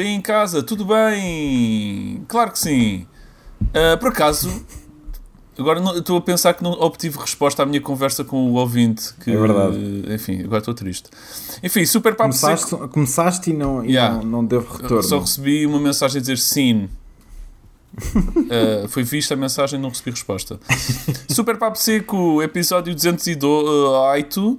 aí em casa, tudo bem? Claro que sim. Uh, por acaso, agora não- estou a pensar que não obtive resposta à minha conversa com o ouvinte. Que, É verdade. Enfim, agora estou triste. Enfim, super papo Começaste, seco. começaste e não, e Yeah. não, não deu retorno. Só recebi uma mensagem a dizer sim. Uh, foi vista a mensagem não recebi resposta. Super Papo Seco, episódio 208.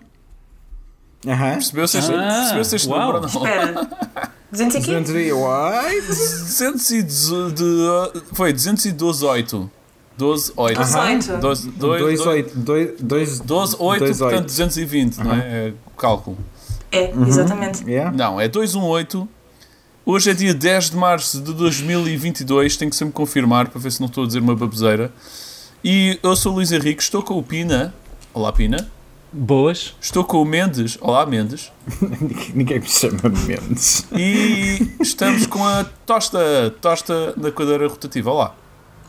Aham. Percebeu-se este, Ah, percebeu-se este uau. número ou não? Espera. 200 e quê? 208. 212, de- foi 212, 8. 12, 8. 18. 12, 2, 28. 2, 12, 8, portanto 220, não é? É o cálculo. É, exatamente. Yeah. Não, é 218. Hoje é dia 10 de março de 2022. Tenho que sempre confirmar para ver se não estou a dizer uma baboseira. E eu sou o Luís Henrique, estou com o Pina. Olá, Pina. Boas. Estou com o Mendes. Olá, Mendes. Ninguém me chama Mendes. E estamos com a Tosta. Tosta na cadeira rotativa. Olá.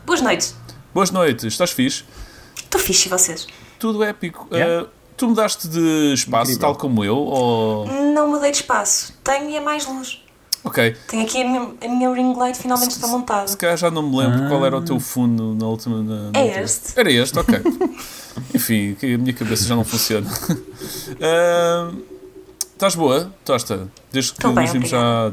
Boas noites. Boas noites. Estás fixe? Estou fixe e vocês? Tudo épico. Yeah. Uh, tu mudaste de espaço, Incrível. tal como eu? Ou... Não mudei de espaço. Tenho e é mais luz. Ok. Tenho aqui a minha, a minha ring light finalmente está Se montada. calhar já não me lembro qual era o teu fundo na última. na- na É última- este. Era este, ok. Enfim, a minha cabeça já não funciona. Ah, Estás boa, Tosta? Desde que nos vimos já.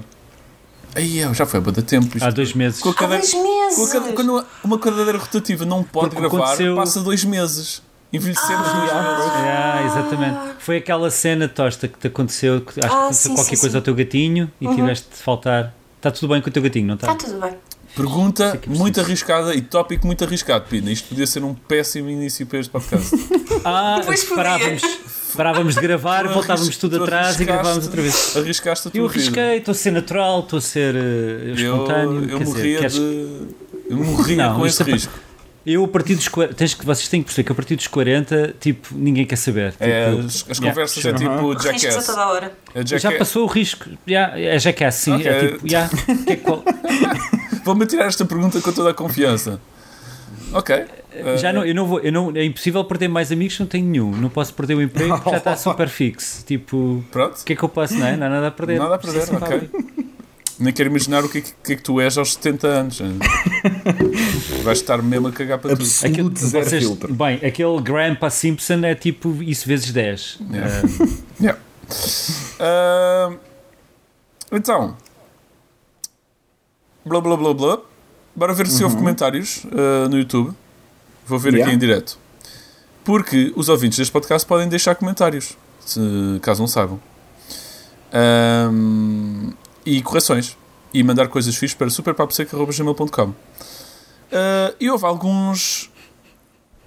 Aí, já foi há muito tempo. isto. Há dois meses. Com a Há cadeira- dois meses! cade- Quando uma cadeira rotativa não pode Porque gravar, aconteceu- passa dois meses. Envelhecemos Ah. meses. Ah, exatamente. Foi aquela cena tosta que te aconteceu, que acho que Ah, aconteceu sim, qualquer sim, coisa sim. ao teu gatinho e tiveste de faltar. Está tudo bem com o teu gatinho, não está? Está tudo bem. Pergunta que é muito arriscada e tópico muito arriscado, Pina. Isto podia ser um péssimo início para este podcast. Ah, parávamos, parávamos de gravar, Tu voltávamos tudo tu atrás e gravávamos outra vez. Arriscaste a tua Eu arrisquei, estou a ser natural, estou a ser Eu, espontâneo. eu quer dizer, morria queres- de. Eu morria Não, com esse é- risco. Eu, a partir dos 40, tens que, vocês têm que perceber que a partir dos 40, tipo, ninguém quer saber. É, Tipo, as, as yeah, conversas sure. é tipo Riscos a Jackass. toda hora. É Já Jackass. passou o risco. Yeah, é jackass, sim. Ok. É tipo, yeah, que é qual- Vou-me tirar esta pergunta com toda a confiança. Ok. já não, eu não vou, eu não, é impossível perder mais amigos, não tenho nenhum. Não posso perder o emprego porque já está super fixo. Tipo, Pronto. o que é que eu posso, não é? Não há nada a perder. Nada a perder, ok. Nem quero imaginar o que é que, que é que tu és aos 70 anos. Vais estar mesmo a cagar para tudo. Aquele, Absolute zero vocês- filtro. bem, aquele Grandpa Simpson é tipo isso vezes 10. Yeah. Yeah. Ah, então, blá blá blá blá. Bora ver se houve comentários ah, no YouTube. Vou ver Yeah. aqui em direto. Porque os ouvintes deste podcast podem deixar comentários, se, caso não saibam. Ahm, e correções. E mandar coisas fixas para superpaposeca.gmail.com Ah, E houve alguns.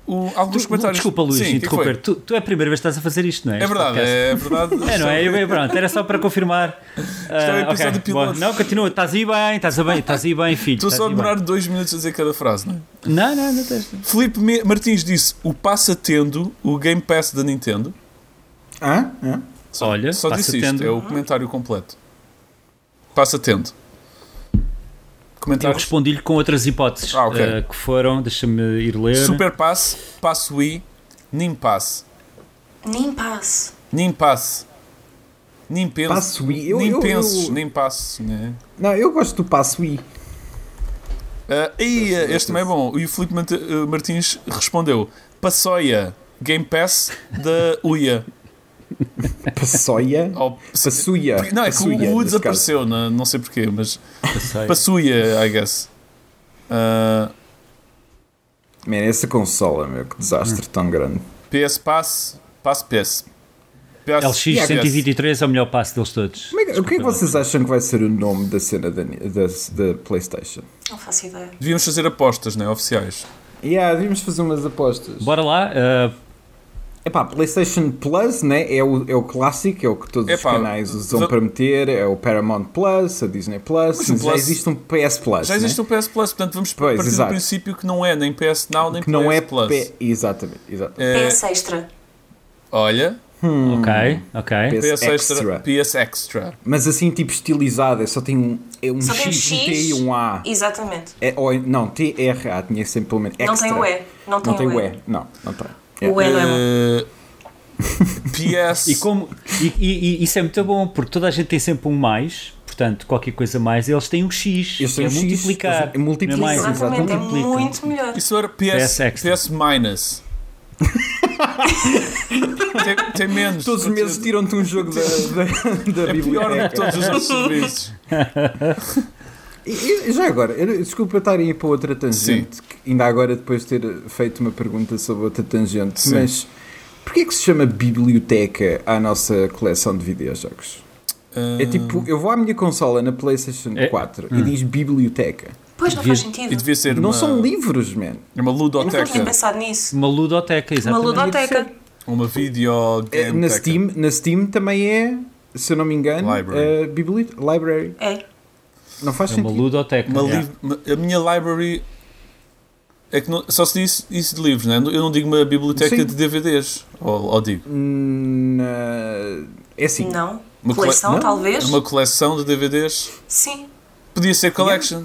o- alguns Tu- comentários. Desculpa, Luís, Sim, é interromper. Tu, tu é a primeira vez que estás a fazer isto, não é? É verdade, é verdade. É, não é? Eu, eu, pronto, era só para confirmar. é o Ah, episódio ok, piloto. bom. Não, continua, estás aí bem, estás aí bem, estás aí bem, filho. Estou só a aí bem. demorar dois minutos a dizer cada frase, não é? Não, não, não tens. Filipe Me- Martins disse: o passa tendo o Game Pass da Nintendo. Hã? Hã? Só, Olha, só disse isto, tendo. é o comentário completo. Passa tendo. Eu Comentários. respondi-lhe com outras hipóteses Ah, ok. ah, que foram, deixa-me ir ler. Super Pass, Passo Wii, Nim Pass. Nem passo. Nim Pass. Nem penso. Passo Wii. Eu, nem eu, penses, eu- nem passo. Né? Não, eu gosto do passo Wii. Ah, e este também é bom. E o Filipe ah, Martins respondeu: Passoia, Game Pass da UIA. Passoia. Ou- Passuia. Não, é que o U desapareceu, não, não sei porquê, mas. Passuia, I guess. Caso. Man, essa consola, meu, que desastre tão grande. PS Pass, Pass PS. PS, LX 123 é o melhor passo deles todos. Como é o que é que vocês acham que vai ser o nome da cena da, da, da PlayStation? Não faço ideia. Devíamos fazer apostas, né, oficiais. Yeah, devíamos fazer umas apostas. Bora lá. ah, Epá, PlayStation Plus, né? É o, é o clássico, é o que todos Epá, os canais usam para meter. É o Paramount Plus, a Disney Plus. Mas Mas, o já Plus- existe um PS Plus. Já existe né? um PS Plus, portanto vamos Pois, partir exato. do princípio que não é nem PS Now nem que não PS é Plus. P... Exatamente, exatamente. É, PS Extra. olha, Ok, ok. PS PS Extra. PS Extra. Mas assim, tipo estilizado, é só tem um, é um Só tem um X, um X. T e um A. Exatamente. É, ou, não, TRA, tinha sempre pelo menos. Não extra. tem o E. Não tem, Não tem o o E. E. Não, não tem. O E não é bom. PS. E, como, e, e- e isso é muito bom, porque toda a gente tem sempre um mais, portanto, qualquer coisa mais, eles têm um X, Eles que têm é um X, multiplicar. eles- é multiplicar, é mais, Exatamente, é muito melhor. Isso era PS, PS. PS minus. tem, tem menos. Todos os meses tiram-te um jogo da, da, da É pior do que biblioteca. todos os outros serviços. E, e já agora, eu- desculpa eu estar a ir para outra tangente, que ainda agora depois de ter feito uma pergunta sobre outra tangente, Sim. mas porquê que se chama biblioteca à nossa coleção de videojogos? É tipo, eu vou à minha consola na PlayStation É- 4 e diz biblioteca. Pois não faz E sentido. devia ser Não uma, são livros, man. uma Nunca tinha ludoteca. pensado nisso. Uma ludoteca, Uma exatamente. ludoteca. Uma video É, game na, Steam, na Steam também é, se eu não me engano, Library. eh, bibli- library. É. Não faz É uma sentido. ludoteca. Uma yeah. uma- a minha library é que não- só se diz isso de livros, né? eu não digo uma biblioteca Sim. de DVDs. Ou, ou digo. Eh, é assim. Não. Uma cole- Coleção, não? talvez? Uma coleção de DVDs. Sim. Podia ser collection.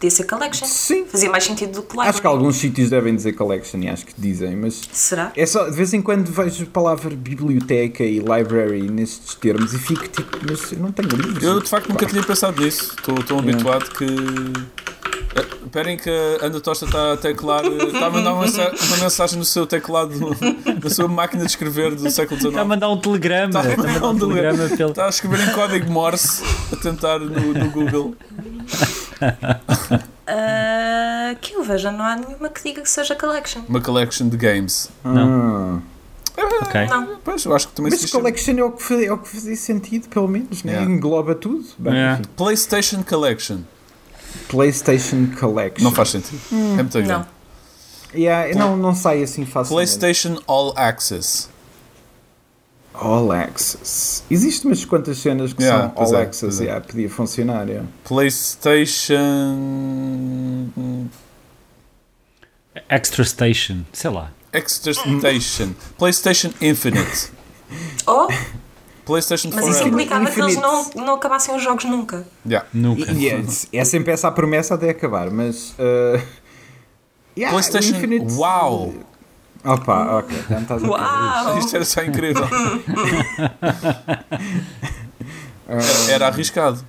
Podia ser collection. Sim. Fazia mais sentido do que library. Acho que alguns sítios devem dizer collection e acho que dizem, mas Será? é só de vez em quando vejo a palavra biblioteca e library nestes termos e fico tipo, mas eu não tenho livros. Eu de facto nunca tinha pensado nisso. Estou tão Yeah. habituado que. Eh, Esperem que a Ana Tosta está a teclar, eh, está a mandar uma, uma mensagem no seu teclado, na sua máquina de escrever do século Está a XIX. mandar um telegrama. Está a Está a mandar um mandar um telegrama pelo. Está a escrever em código Morse a tentar no, no Google. Ah, que eu veja, não há nenhuma que diga que seja collection. Uma collection de games. Ah. Ok. Não. Pois, eu acho que também Mas diz collection é o que, faz, é o que fazia sentido, pelo menos, né? Yeah. engloba tudo. Bem, Yeah. enfim. PlayStation Collection. PlayStation Collection. Não faz sentido. é muito grande. Não. Yeah, não, não sai assim facilmente. PlayStation All Access. All Access. Existem umas quantas cenas que Yeah, são All é, é. Yeah, podia funcionar. Yeah. PlayStation. Extra Station. Sei lá. Extra Station. PlayStation Infinite. Oh, PlayStation mas isso implicava que eles não, não acabassem os jogos nunca. Yeah. Nunca. E- é, é sempre essa a promessa até acabar, mas. uh, yeah, PlayStation Infinite- Wow. Opa, ok. Já me estás a Uau! Isto era só incrível. Era, era arriscado.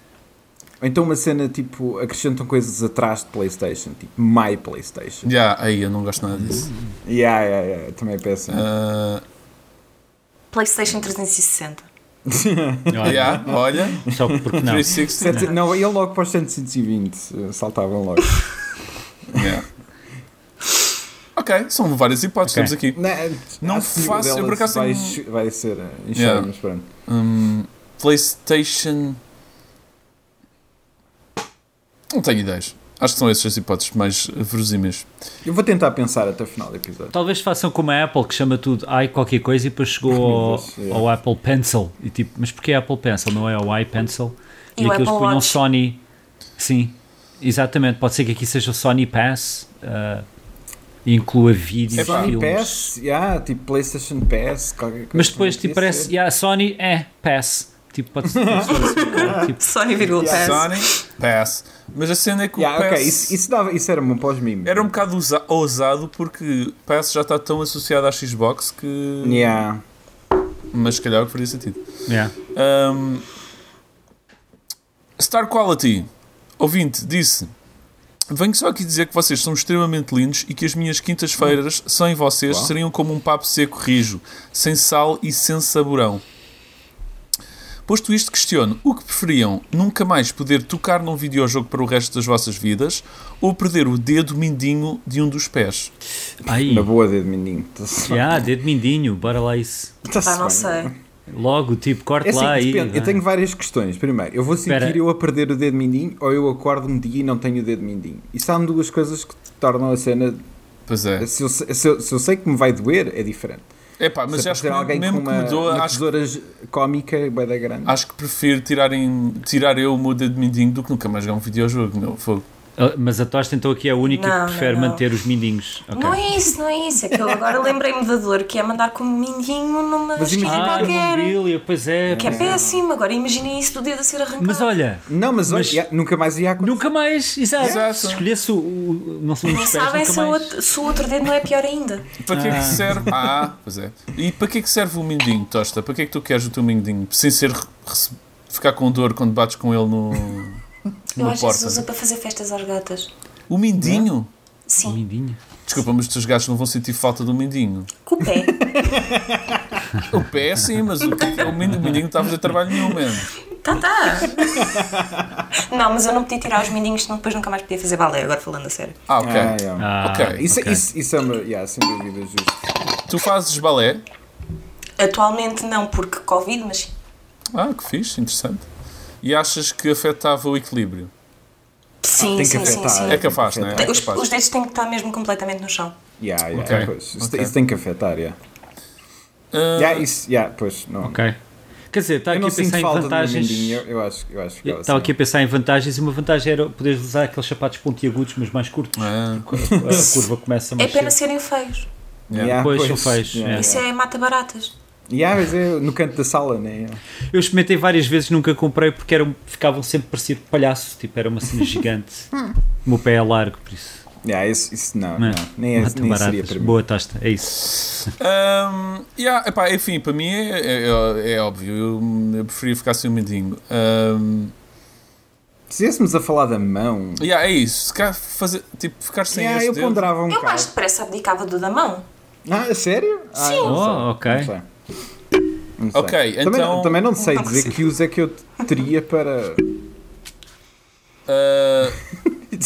Então uma cena tipo, acrescentam coisas atrás de PlayStation, tipo My PlayStation. Yeah, aí eu não gosto nada disso. Yeah, yeah, yeah, também é péssimo. Uh, PlayStation 360. Olha, yeah, olha, Só porque não. 360. Sete- não, ele logo para os 720, uh, saltavam logo. Yeah. Ok, são várias hipóteses Ok. temos aqui. Não, Não que nenhuma faço- eu por acaso vai, tenho- vai ser uh, em cheio, Yeah. mas pronto. Hum, PlayStation. Não tenho ideias. Acho que são essas as hipóteses mais verosímeis. Eu vou tentar pensar até o final do episódio. Talvez façam como a Apple que chama tudo i qualquer coisa e depois chegou ao, ao Apple Pencil. E tipo, mas porquê Apple Pencil? Não é o iPencil? E E, o aqueles Apple punham Watch. Sony. Sim, exatamente. Pode ser que aqui seja o Sony Pass. e inclua vídeos, É pá. Sony filmes. Pass, yeah, tipo PlayStation Pass, qualquer coisa. Mas depois assim, tipo, parece. Yeah, Sony é Pass. Tipo, pode ser. assim, tipo, Sony vírgula Yeah. pass. Sony, pass. Mas a cena é que Yeah, o pass ok, isso, isso, dava, isso era os mimos. era um bocado usa- ousado porque pass já está tão associado à Xbox que. Yeah. Mas se calhar faria sentido. yeah. Um, Star Quality, ouvinte, disse: Venho só aqui dizer que vocês são extremamente lindos e que as minhas quintas-feiras, sem vocês, Uau. seriam como um papo seco rijo, sem sal e sem saborão. Posto isto, questiono: o que preferiam? Nunca mais poder tocar num videojogo para o resto das vossas vidas ou perder o dedo mindinho de um dos pés? Aí. Na boa, dedo mindinho. Yeah, dedo mindinho, bora lá isso. Tá-se Ah, não sei. Logo, tipo, corte É assim, lá depende. Eu vai. tenho várias questões. Primeiro, eu vou sentir Espera. eu a perder o dedo mindinho ou eu acordo um dia e não tenho o dedo mindinho? Isso são duas coisas que tornam a cena. Pois é. Se eu, se, eu, se eu sei que me vai doer, é diferente. Epá, mas se acho que alguém mesmo com que uma, me doa, uma acho que tesoura cómica, vai dar grande. Acho que prefiro tirarem, tirar eu o meu dedo mindinho do que nunca mais jogar um videojogo, meu fogo. Ah, Mas a Tosta então aqui é a única Não, que prefere não, não. manter os mindinhos. Ok. Não é isso, não é isso. É que eu agora lembrei-me da dor que é mandar com um mindinho numa Mas esquina imagina- Ah, qualquer. mobília, pois é. Que é pois é. péssimo. Agora imaginem isso do dedo a ser arrancado. Mas olha, Não, mas, Mas- nunca mais ia acontecer. nunca mais, exato. Exato. Se escolhesse o, o, não sei, Não sabem se o, se o outro dedo não é pior ainda. Para que é Ah. que serve? Ah, pois é. E para que é que serve o mindinho, Tosta? Para que é que tu queres o teu mindinho? Sem ser ficar com dor quando bates com ele no, Eu acho que se porta. usa para fazer festas às gatas. O mindinho? Sim, Mindinho. Desculpa, mas os teus gatos não vão sentir falta do mindinho. com o pé. O pé sim, mas o, é é o mindinho? O não está a fazer trabalho nenhum mesmo. Tá, tá. Não, mas eu não podia tirar os mindinhos, senão depois nunca mais podia fazer balé, agora falando a sério. Ah, ok. Ah, yeah. Ah, Ok. Isso, ok. isso, isso é uma, yeah, sem dúvida justo. Tu fazes balé? Atualmente não, porque Covid, mas sim. Ah, que fixe, interessante. E achas que afetava o equilíbrio? Sim, tem que sim, sim, afetar. sim. É capaz, não é? É Os, capaz. os dedos têm que estar mesmo completamente no chão. Yeah, yeah, Ok, pois. Isso, ok. isso tem que afetar, yeah. Ah, Yeah, isso, yeah, pois, não. Ok. Quer dizer, está aqui a pensar em vantagens. eu, eu acho, eu acho Estava assim. aqui a pensar em vantagens e uma vantagem era poderes usar aqueles sapatos pontiagudos, mas mais curtos. ah, A curva começa É mais pena cedo. serem feios. Yeah, Pois, são feios, Yeah, é. Isso é mata baratas. Yeah, mas é no canto da sala, né? Eu experimentei várias vezes, nunca comprei porque eram, ficavam sempre parecido palhaço. Tipo, era uma cena gigante. O meu pé é largo, por isso. Yeah, isso, isso não, Não, não, nem, é, mata nem seria para mim. Boa tasta, é isso. Um, yeah, epá, enfim, para mim é, é, é- é óbvio, eu, eu preferia ficar sem o mindinho. Um, Se estivéssemos a falar da mão, yeah, é isso, se calhar fazer, tipo, ficar sem yeah, eu dedo. ponderava um Eu mais depressa abdicava do da mão. Ah, a sério? Ah, Sim. não sei, Oh, ok. Ok, também, então- também não sei Não dizer que uso é que eu teria para. Uh,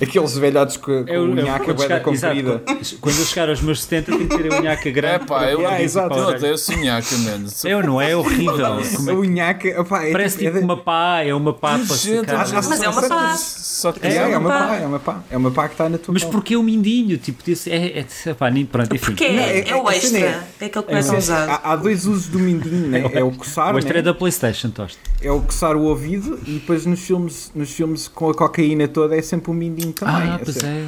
Aqueles velhotes com, com Eu- a unhaca quando bué da chegar- exato, comprida. quando- eu chegar aos meus 70, tenho que ter a unhaca grande. epá, para eu, isso exato. eu odeio sonhaca, mano. Eu não é, é horrível. Como A é que- unhaca, opá, é Parece tipo, é tipo de- uma pá, é uma pá para Gente. Ah, Mas é uma pá. Só É, É, é uma pá. pá, é uma pá. É uma pá que está na tua Mas mão. porquê o mindinho? Tipo, desse, é, é, é, pá, nem, pronto, enfim. Porque Não, é, é- é o é- a extra. É, aquele que É, começam a usar. há, há dois usos do mindinho, né? é o coçar, O extra né? é da Playstation, Tosta. é o coçar o ouvido e depois nos filmes, nos filmes com a cocaína toda é sempre o mindinho também. Ah, é pois é.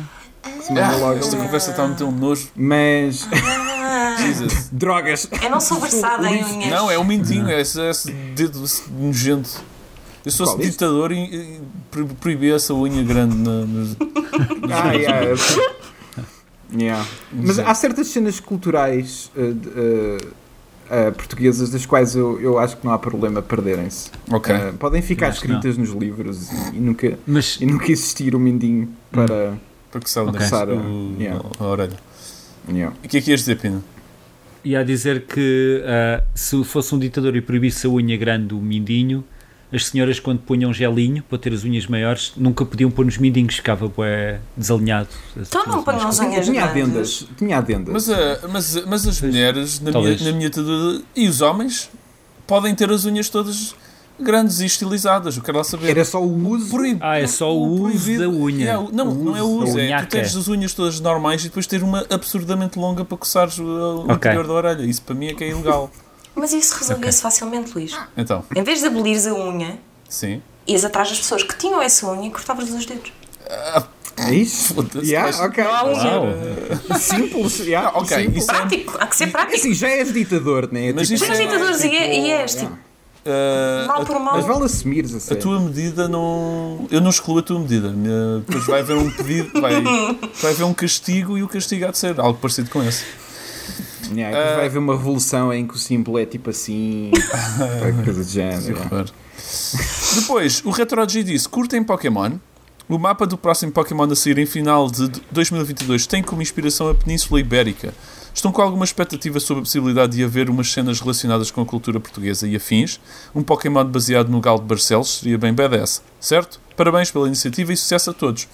se manda Ah, logo. esta conversa está a meter um nojo. Mas Ah, Jesus. drogas. eu não sou versada em unhas. Não, é o mindinho, é esse, esse dedo nojento. Eu fosse Qual, ditador e, e pro- proibia essa unha grande na, nos- Ah, yeah. Yeah. Mas há certas cenas culturais uh, uh, uh, portuguesas das quais eu, eu acho que não há problema perderem-se. Ok. Uh, podem ficar escritas nos livros e, e nunca, Mas e nunca existir o mindinho para. Porque sabe Ok. Coçar a- o- yeah. a orelha. Yeah. E o que é que ias dizer, Pina? ia dizer que ah, se fosse um ditador e proibisse a unha grande do mindinho, as senhoras quando punham gelinho para ter as unhas maiores nunca podiam pôr nos mindinhos, ficava bué desalinhado. Então não ponham as unhas Tinha adendas. Tinha adendas. Mas, a- mas, mas as mulheres, na minha, na minha e os homens, podem ter as unhas todas grandes e estilizadas. Eu quero lá saber. Era só o uso. Proib- Ah, é só o uso proibido- da unha. O- não, O não é o uso uso, é tu tens as unhas todas normais e depois ter uma absurdamente longa para coçares o, o Ok. interior da orelha. Isso para mim é que é ilegal. Mas isso resolvia-se facilmente, Luís. Então, Em vez de abolires a unha, sim. ias atrás das pessoas que tinham essa unha e cortavas os dedos. É isso? Yeah, mas- ok. Uau. Simples. Yeah, Ok, simples. isso é- Prático, há que ser É prático. assim, já és ditador, né? Mas Tipo, isso Mas é- ditadores e, é- e és, yeah. tipo, Uh, mal a- por mal. Mas vale assumires a A sério. tua medida não. Eu não excluo a tua medida. Minha- Depois vai haver um pedido, vai, vai haver um castigo e o castigo há de ser algo parecido com esse. Yeah, Ah. vai haver uma revolução em que o símbolo é tipo assim, coisa de género. Depois, o RetroG disse: curtem Pokémon. O mapa do próximo Pokémon a sair em final de 2022 tem como inspiração a Península Ibérica. Estão com alguma expectativa sobre a possibilidade de haver umas cenas relacionadas com a cultura portuguesa e afins? Um Pokémon baseado no Galo de Barcelos seria bem badass, certo? Parabéns pela iniciativa e sucesso a todos.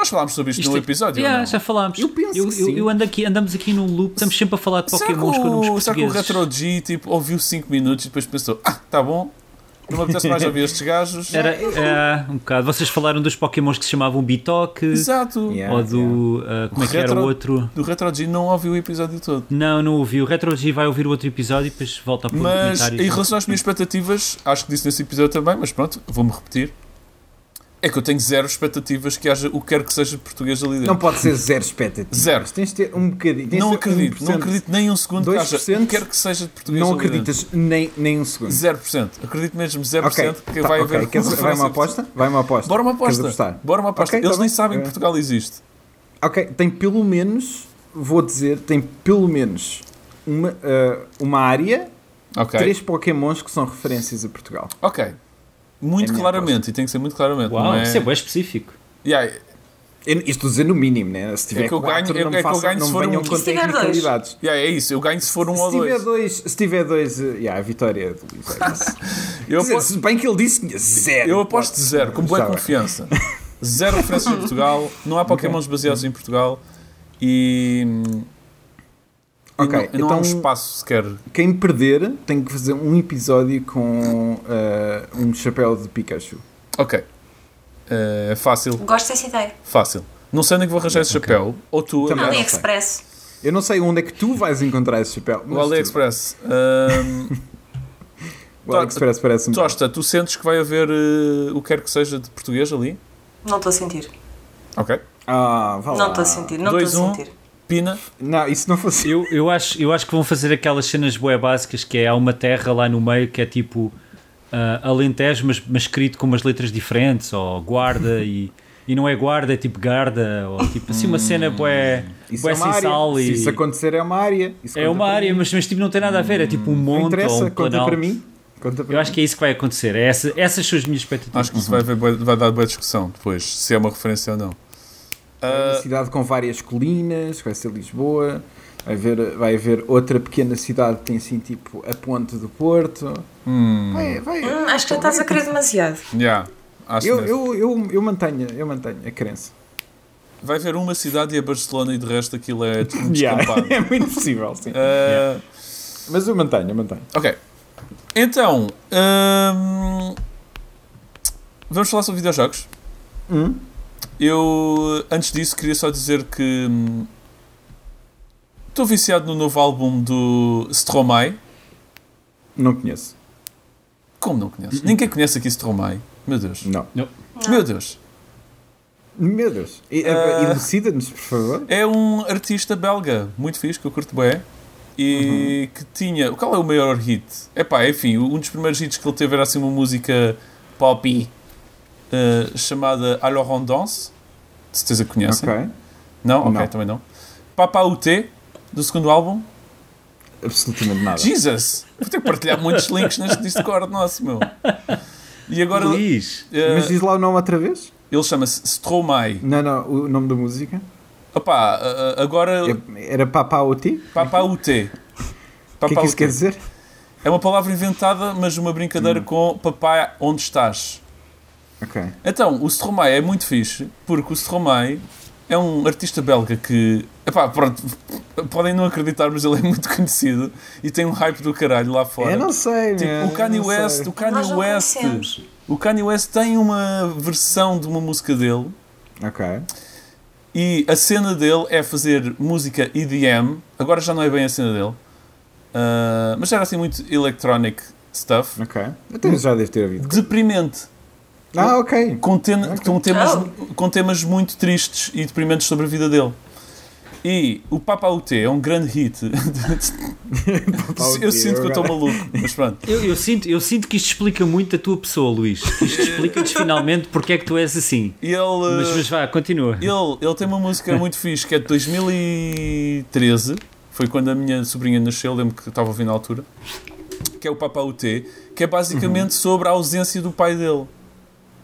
Nós falámos sobre isto, Isto no é- episódio. Yeah, já falámos. Eu penso eu, que sim. eu ando aqui, andamos aqui num loop, estamos sempre a falar de que com nomes o, será que o portugueses. Retro G tipo, ouviu 5 minutos e depois pensou: Ah, tá bom, não me apetece mais ouvir estes gajos? Era é, um bocado. Vocês falaram dos Pokémons que se chamavam Bitoque Exato. Yeah. ou do. ah, como é que era Retro- o outro? Do Retro G não ouviu o episódio todo. Não, não ouvi. O Retro G vai ouvir o outro episódio e depois volta a pôr Mas em relação às minhas expectativas, acho que disse nesse episódio também, mas pronto, vou-me repetir. É que eu tenho zero expectativas que haja o que quer que seja português ali dentro. Não pode ser zero expectativas. Zero. Tens de ter um bocadinho. Não acredito, não 1%. acredito nem um segundo que haja 2%, o que quer que seja de português Não acreditas nem, nem um segundo. 0%. Acredito mesmo 0% Ok, que tá, vai ok. haver Queres- vai uma aposta? Vai uma aposta. Bora uma aposta. Bora uma aposta. Ok, Eles tá nem bem. sabem que Eh, Portugal existe. Ok, tem pelo menos, vou dizer, tem pelo menos uma, ah, uma área Ok. Três Pokémons que são referências a Portugal. Ok. Muito É claramente, e tem que ser muito claramente. Uau, não é? isso é bem específico. Yeah, Eu, isto estou a dizer no mínimo, né? Se tiver É que eu quatro, ganho- não é me que eu ganho se for um. com se tiver dois? yeah, é isso, eu ganho se for um Se ou tiver dois. dois, se tiver dois, eh, yeah, a vitória é do Luís. é isso. Eu, dizer, apo- se bem que ele disse que tinha zero. eu aposto de zero, com boa confiança. Zero referências em Portugal, não há Pokémons baseados em Portugal e. Ok, não, e não há um então- espaço sequer. Quem perder tem que fazer um episódio com eh, um chapéu de Pikachu. Ok. É fácil, Gosto dessa ideia. fácil. Não sei onde é que vou arranjar esse chapéu. Ou tu, Também. AliExpress. Eu não sei onde é que tu vais encontrar esse chapéu. o AliExpress. Ahm, O AliExpress parece-me. Tosta, tu sentes que vai haver eh, o que quer que seja de português ali? Não estou a sentir. Ok. Ah, vá lá. Não estou a sentir. Não Dois, estou a um. sentir. Pina. Não, isso não fosse. Eu, eu, acho, eu acho que vão fazer aquelas cenas bué básicas que é há uma terra lá no meio que é tipo ah, Alentejo, mas, mas escrito com umas letras diferentes, ou guarda e, e não é guarda, é tipo garda, ou tipo assim uma cena bué, Isso bué é sem sal Se e isso acontecer, é uma área. É uma área, mim. mas, mas tipo não tem nada a ver, é tipo um Não monte ou um conta planalto. para mim. Conta para Eu acho que é isso que vai acontecer, é essa, essas são as minhas expectativas. Acho que isso vai, vai dar boa discussão depois, se é uma referência ou não. É uma Ah, cidade com várias colinas, vai ser Lisboa. Vai haver, vai haver outra pequena cidade que tem assim tipo a ponte do Porto. hum, Vai, vai. Hum, acho que já estás a querer demasiado. yeah, acho Eu, eu, eu, eu mantenho, eu mantenho a crença. Vai haver uma cidade e a Barcelona e de resto aquilo é tudo um Yeah, descampado. é muito possível, sim. Ah, Mas eu mantenho, eu mantenho. Ok. Então, hum, vamos falar sobre videojogos. Hum? Eu, antes disso, queria só dizer que hum, estou viciado no novo álbum do Stromae. Não conheço. Como não conheces? Ninguém conhece aqui Stromae. Meu Deus. Não. Meu Deus. Meu Deus. E- Ah. Elucida-nos, por favor. É um artista belga, muito fixe, que eu curto bem. E que tinha. Qual é o maior hit? Epá, enfim, um dos primeiros hits que ele teve era assim uma música pop eh, chamada Alors on danse. De certeza que conhecem. Não? Ok, Não. também não. Papa UT, do segundo álbum. Absolutamente nada. Jesus! Vou ter que partilhar muitos links neste Discord nosso, meu. E agora. Luís, eh, Mas diz lá o nome outra vez? ele chama-se Stromae. Não, não, o nome da música. Eh, eh, agora. É- Era Papa Oti? Papa UT. O que é que isso quer dizer? É uma palavra inventada, mas uma Hum. brincadeira com papai onde estás. Ok. Então, o Stromae é muito fixe, porque o Stromae é um artista belga que, epá, pronto, podem não acreditar, mas ele é muito conhecido e tem um hype do caralho lá fora. Eu não sei, Tipo, man, o Kanye West, sei. o Kanye West, o Kanye West tem uma versão de uma música dele Ok. e a cena dele é fazer música EDM. Agora já não é bem a cena dele, ah, mas era assim muito electronic stuff. Ok. Então já deve ter ouvido. Deprimente. Ah, ok. com, ten- com temas, Oh. com temas muito tristes e deprimentes sobre a vida dele. E o Papa UT é um grande hit. eu sinto que eu estou maluco, mas pronto. eu, eu sinto, eu sinto que isto explica muito a tua pessoa, Luís. Isto explica-nos finalmente porque é que tu és assim. E ele, Mas, mas vá, continua. ele, ele tem uma música muito fixe que é de 2013. Foi quando a minha sobrinha nasceu, lembro que estava a ouvir na altura. Que é o Papa UT, que é basicamente sobre a ausência do pai dele.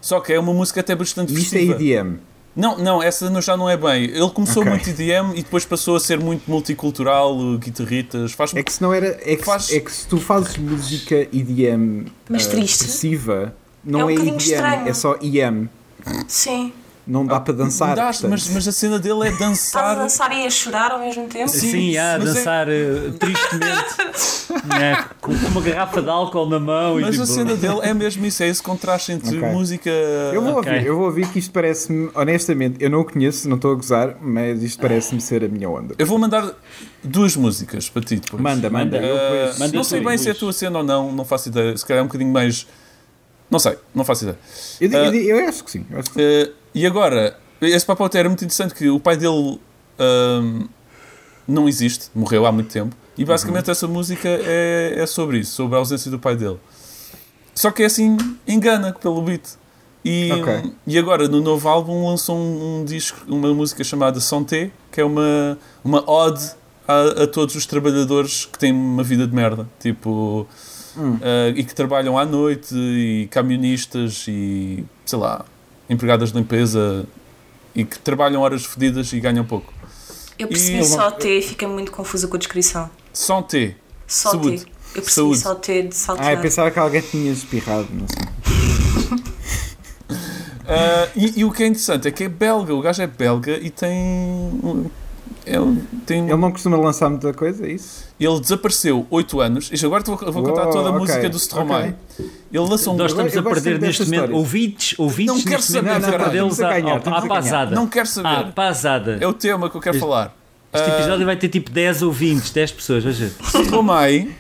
Só que é uma música até bastante Isto é festiva. EDM. Não, não, essa não- já não é bem. Ele começou Ok. muito EDM e depois passou a ser muito multicultural, uh, guitarritas, faz É que se não era. É que, Faz- é que se tu fazes música EDM Mas eh, triste. depressiva, não É um é, EDM, estranho. é só EM. Sim. Não dá para dançar. Dá, mas, mas a cena dele é Estás a dançar. dançar e a chorar ao mesmo tempo? Sim, Sim, a mas é- dançar eh, tristemente, né, com uma garrafa de álcool na mão Mas e a tipo, cena dele é mesmo isso, é esse contraste entre Ok. música. Eu vou Ok. ouvir, eu vou ouvir que isto parece-me, honestamente, eu não o conheço, não estou a gozar, mas isto parece-me ser a minha onda. Eu vou mandar duas músicas para ti depois. Manda, manda. Uh, Manda não sei bem se é a tua cena ou não, não faço ideia. Se calhar é um bocadinho mais. Não sei, não faço ideia. eu, Ah. eu- eu acho que sim. eu acho que sim. E agora, esse papo até era muito interessante que o pai dele um, não existe, morreu há muito tempo. E basicamente essa música é, é sobre isso, sobre a ausência do pai dele. Só que é assim, engana pelo beat. E, Ok. e agora no novo álbum lançou um, um disco, uma música chamada Santé, que é uma, uma ode a, a todos os trabalhadores que têm uma vida de merda. Tipo. Hum. Uh, e que trabalham à noite, e camionistas, e sei lá, empregadas de limpeza, e que trabalham horas fedidas e ganham pouco. Eu percebi E- só T e fiquei muito confusa com a descrição. Só T. Só Saúde. T. Eu percebi Saúde. só T de Ah, eu pensava que alguém tinha espirrado, não sei. Uh, e, e o que é interessante é que é belga, o gajo é belga e tem. Um- tem Ele não costuma lançar muita coisa, é isso? Ele desapareceu 8 anos. Isto agora vou, vou contar Uou, toda a ok, música do Stromae. Ele lançou um. Nós estamos a perder neste momento ouvintes, ouvintes Não quero saber, momento não, não, a a ganhar, à, à a pasada. Não quero saber. À pasada. É o tema que eu quero Este- falar. Este Ah, episódio vai ter tipo 10 ouvintes, 10 pessoas, veja. Stromae,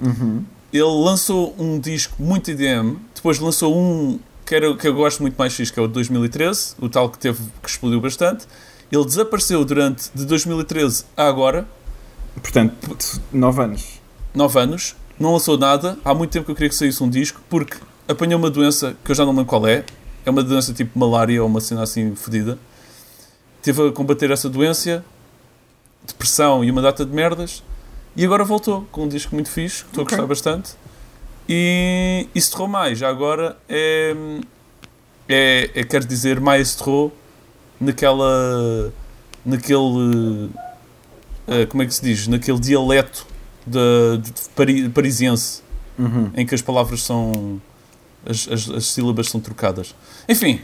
Uhum. ele lançou um disco muito IDM, depois lançou um que, era, que eu gosto muito mais fixe, que é o de 2013, o tal que teve que explodiu bastante. Ele desapareceu durante de 2013 a agora, Portanto, 9 anos. 9 anos, não lançou nada. Há muito tempo que eu queria que saísse um disco, porque apanhou uma doença que eu já não lembro qual é. É uma doença tipo malária ou uma cena assim fodida. Teve a combater essa doença, depressão e uma data de merdas. E agora voltou com um disco muito fixe, que estou Ok. a gostar bastante. E, e Stromae, já agora, é, é, é quer dizer maestro naquela. naquele. eh, como é que se diz? Naquele dialeto de, de pari- parisiense Uhum. em que as palavras são. as, as, as sílabas são trocadas. Enfim,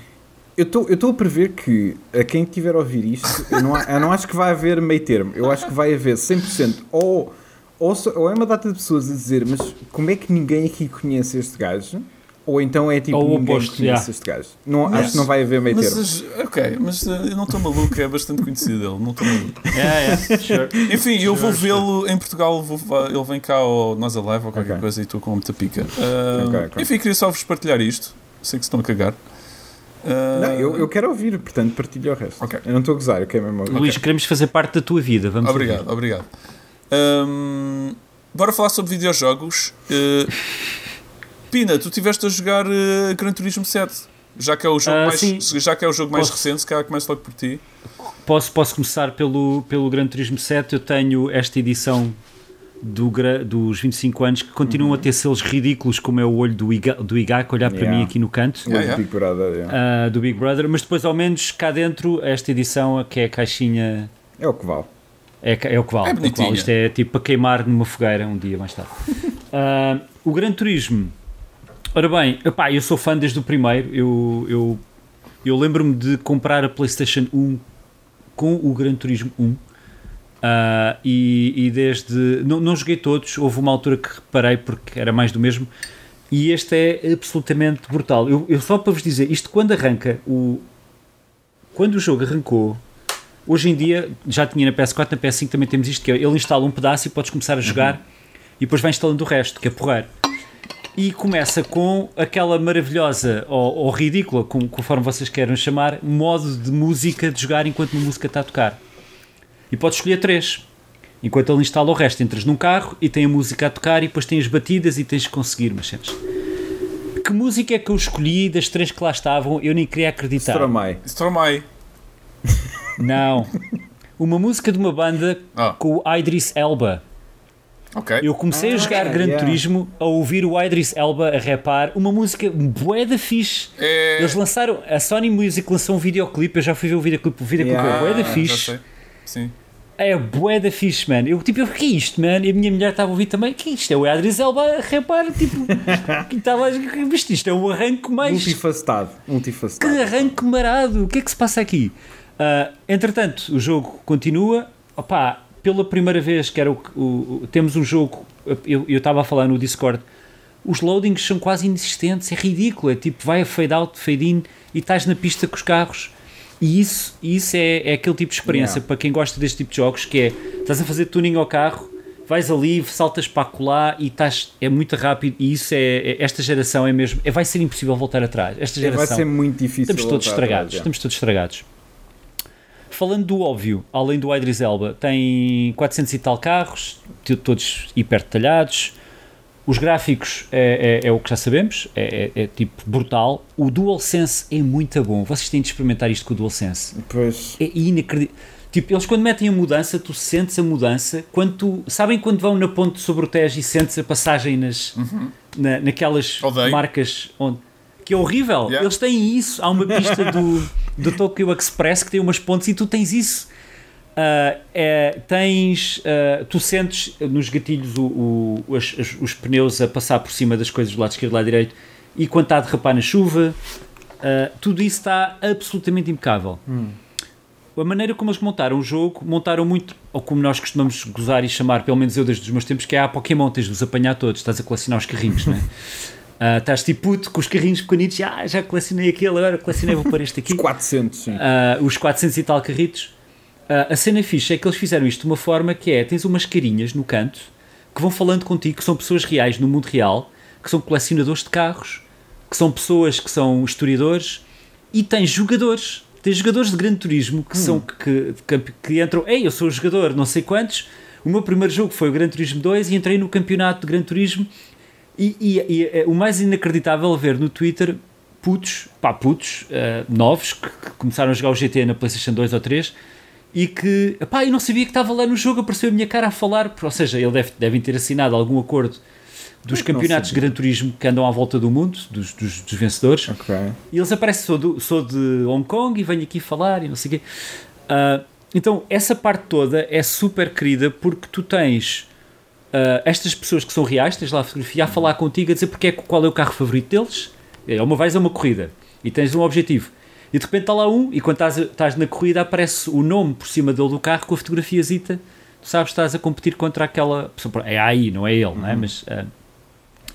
Eu estou a prever que a quem tiver a ouvir isto, eu não, eu não acho que vai haver meio termo. Eu acho que vai haver 100% ou, ou, ou é uma data de pessoas a dizer, mas como é que ninguém aqui conhece este gajo? Ou então é tipo Ou o ninguém oposto, conhece yeah. este gajo. Não, Mas- acho que não vai haver meio mas, termo. as- ok, mas eh, eu não estou maluco, é bastante conhecido ele, não estou maluco. É, é, sure. Enfim, eu vou vê-lo em Portugal, vou- ele vem cá ao Nós Alive ou qualquer Ok. coisa e estou com muita pica. Ah, Ok, ok. Enfim, queria só vos partilhar isto, sei que se estão a cagar. Ah, Não, eu, eu quero ouvir, portanto partilho o resto. Ok. Eu não estou a gozar, eu quero mesmo ouvir. Luís, queremos fazer parte da tua vida. Vamos Obrigado, ouvir. obrigado. Ahm, bora falar sobre videojogos. Uh, Pina, tu estiveste a jogar uh, Gran Turismo 7. Já que é o jogo Ah, mais, sim. já que é o jogo mais recente, se calhar começo logo por ti. Posso, posso começar pelo, pelo Gran Turismo 7. Eu tenho esta edição do, dos 25 anos que continuam a ter selos ridículos, como é o olho do, Iga, do Igak, olhar para Yeah. mim aqui no canto. Yeah, yeah. Big Brother, yeah. ah, do Big Brother, mas depois ao menos cá dentro esta edição que é a caixinha É o que vale. É, é o que vale. É é o que vale. Isto é tipo para queimar numa fogueira um dia mais tarde. Ah, o Gran Turismo. Ora bem, epá, eu sou fã desde o primeiro. Eu, eu, eu lembro-me de comprar a PlayStation 1 com o Gran Turismo 1. Ah, e, e desde. Não, não joguei todos, houve uma altura que reparei porque era mais do mesmo. E este é absolutamente brutal. Eu, eu só para vos dizer, isto quando arranca, o, quando o jogo arrancou, Hoje em dia, já tinha na PS4, na PS5 também temos isto, que é, ele instala um pedaço e podes começar a jogar e depois vai instalando o resto, que é porreiro. E começa com aquela maravilhosa, ou, ou ridícula, com, conforme vocês queiram chamar, modo de música de jogar enquanto uma música está a tocar. E podes escolher três. Enquanto ele instala o resto, entras num carro e tem a música a tocar e depois tem as batidas e tens que conseguir umas cenas. Que música é que eu escolhi das três que lá estavam? Eu nem queria acreditar. Stromae. Stromae. Não. Uma música de uma banda Ah. com o Idris Elba. Ok. Eu comecei a Ah, jogar Gran yeah. Turismo a ouvir o Idris Elba a rapar uma música bué da fixe. É... Eles lançaram, a Sony Music lançou um videoclipe, eu já fui ver o videoclipe, o videoclipe Yeah. é bué da Ah, fixe. Sim. É bué da fixe, mano. Eu tipo, o que é isto, mano? E a minha mulher estava a ouvir também, o que é isto? É o Idris Elba a rapar, tipo, que estava, isto, isto é o arranque mais Multifacetado. que Multifacetado. arranque marado! O que é que se passa aqui? Ah, entretanto, o jogo continua. Opá, pela primeira vez que era o, o- temos um jogo, eu estava a falar no Discord, os loadings são quase inexistentes, é ridículo, é tipo vai a fade out, fade in e estás na pista com os carros. E isso, isso é, é aquele tipo de experiência Yeah. para quem gosta deste tipo de jogos que é estás a fazer tuning ao carro, vais ali, saltas para colar e estás, é muito rápido e isso é, é- esta geração é mesmo, é, vai ser impossível voltar atrás. Esta geração Vai ser muito difícil. Estamos todos estragados. atrás, é. Estamos todos estragados. Falando do óbvio, além do Idris Elba, tem 400 e tal carros, todos hiper detalhados. Os gráficos é, é- é o que já sabemos, é, é- é tipo brutal. O DualSense é muito bom. Vocês têm de experimentar isto com o DualSense. Pois. É inacreditável. Tipo, eles quando metem a mudança, tu sentes a mudança. Quando tu, sabem quando vão na ponte sobre o Tejo e sentes a passagem nas, na, naquelas Odeio. marcas onde, que é horrível. Yeah. Eles têm isso. Há uma pista do, do Tokyo Express que tem umas pontes e tu tens isso. Ah, é, tens, ah, tu sentes nos gatilhos o, o- as- os pneus a passar por cima das coisas do lado esquerdo e do lado direito e quando está a derrapar na chuva, ah, tudo isso está absolutamente impecável. A maneira como eles montaram o jogo, montaram muito, ou como nós costumamos gozar e chamar, pelo menos eu desde os meus tempos, que é a Pokémon, tens de os apanhar todos, estás a colecionar os carrinhos, não é? Ah, estás tipo puto com os carrinhos pequenitos, ah, já colecionei aquele, agora colecionei, vou pôr este aqui. Os 400, sim. Ah, os 400 e tal carritos. Ah, a cena fixe é que eles fizeram isto de uma forma que é: tens umas carinhas no canto que vão falando contigo, que são pessoas reais no mundo real, que são colecionadores de carros, que são pessoas que são historiadores e tens jogadores. Tens jogadores de grande turismo que são que, que, que entram. Ei, eu sou o jogador, não sei quantos. O meu primeiro jogo foi o Gran Turismo 2 e entrei no campeonato de Gran Turismo. E, e- e, eh, o mais inacreditável é ver no Twitter putos, pá, putos eh, novos que, que começaram a jogar o GT na PlayStation 2 ou 3 e que, pá, eu não sabia que estava lá no jogo, apareceu a minha cara a falar, ou seja, ele deve, devem ter assinado algum acordo dos não campeonatos de. Gran Turismo que andam à volta do mundo, dos, dos, dos vencedores. Ok. E eles aparecem, sou, do, sou de Hong Kong e venho aqui falar e não sei o quê. Ah, então, essa parte toda é super querida porque tu tens ah, estas pessoas que são reais, tens lá a fotografia a falar contigo, a dizer porque é, qual é o carro favorito deles. É uma vez a uma corrida e tens um objetivo. E de repente está lá um, e quando estás, estás na corrida aparece o nome por cima dele do carro com a fotografiazita. Tu sabes que estás a competir contra aquela pessoa. É aí, não é ele, não é? Mas ah,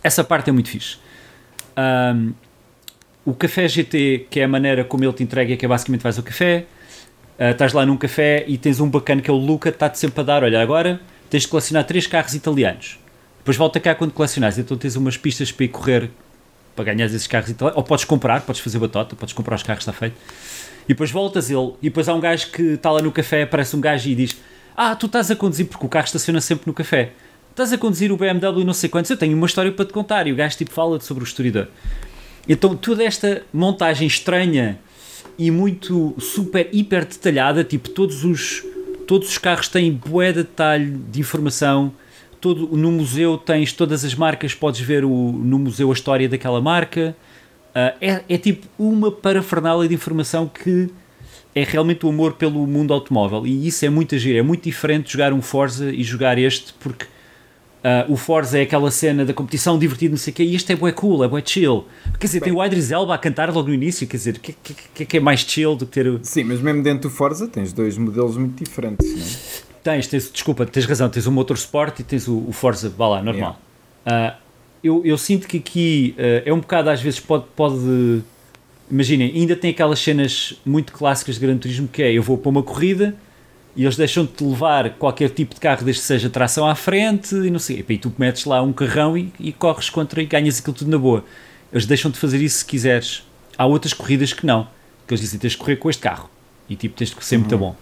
essa parte é muito fixe. Ahm, o café GT, que é a maneira como ele te entrega, que é basicamente vais ao café, ah, estás lá num café e tens um bacana que é o Luca, está-te sempre a dar, olha, agora tens de colecionar três carros italianos. Depois volta cá quando colecionares, então tens umas pistas para ir correr para ganhar esses carros italianos, ou podes comprar, podes fazer batota, podes comprar os carros, está feito. E depois voltas ele, e depois há um gajo que está lá no café, aparece um gajo e diz: Ah, tu estás a conduzir, porque o carro estaciona sempre no café. Estás a conduzir o BMW não sei quantos, eu tenho uma história para te contar. E o gajo tipo fala sobre o historiador. Então toda esta montagem estranha e muito super hiper detalhada, tipo todos os todos os carros têm bué de detalhe de informação. Todo, no museu tens todas as marcas, podes ver o, no museu a história daquela marca. Ah, é, é tipo uma parafernália de informação que é realmente o amor pelo mundo automóvel e isso é muito giro, é muito diferente jogar um Forza e jogar este porque ah, o Forza é aquela cena da competição divertido, não sei o quê, e este é bué cool, é bué chill. Quer dizer, tem o Idris Elba a cantar logo no início, quer dizer, o que, que, que, é mais chill do que ter... o- Sim, mas mesmo dentro do Forza tens dois modelos muito diferentes, não é? Tens, tens, desculpa, tens razão, tens o Motorsport e tens o, o Forza, vá lá, normal. Ah, eu, eu sinto que aqui ah, é um bocado, às vezes, pode. pode Imaginem, ainda tem aquelas cenas muito clássicas de Gran Turismo que é: eu vou para uma corrida e eles deixam-te levar qualquer tipo de carro, desde que seja tração à frente e não sei. E tu metes lá um carrão e, e corres contra e ganhas aquilo tudo na boa. Eles deixam-te fazer isso se quiseres. Há outras corridas que não, que eles dizem: tens de correr com este carro e tipo, tens de ser muito bom.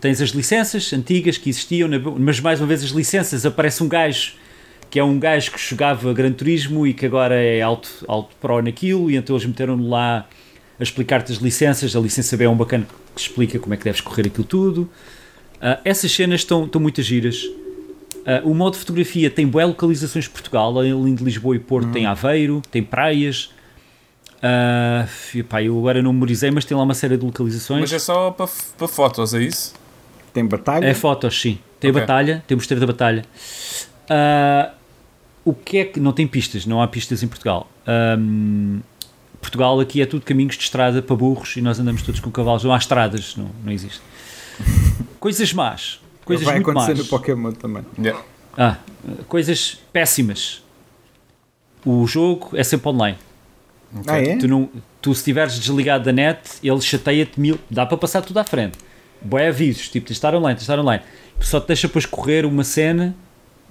Tens as licenças antigas que existiam, mas mais uma vez as licenças aparece um gajo que é um gajo que jogava Gran Turismo e que agora é alto, alto pro naquilo, e então eles meteram-no lá a explicar-te as licenças. A licença B é um bacana que explica como é que deves correr aquilo tudo. Ah, essas cenas estão, estão muito giras. Ah, o modo fotografia tem boas localizações de Portugal, além de Lisboa e Porto, tem Aveiro, tem praias. Ah, e pá, eu agora não memorizei, mas tem lá uma série de localizações. Mas é só para, para fotos, é isso? Tem batalha. É fotos, sim. Tem Ok. batalha, tem o mosteiro da batalha. Ah, o que é que. Não tem pistas, não há pistas em Portugal. Ahm, Portugal aqui é tudo caminhos de estrada para burros e nós andamos todos com cavalos. Não há estradas, não, não existe. Coisas más. Coisas Vai muito acontecer más. no Pokémon também. Yeah. Ah, coisas péssimas. O jogo é sempre online. Ah, é? Tu, não, tu se estiveres desligado da net, ele chateia-te mil. Dá para passar tudo à frente. Boé avisos, tipo, tens de estar online, tens de estar online. Só te deixa depois correr uma cena,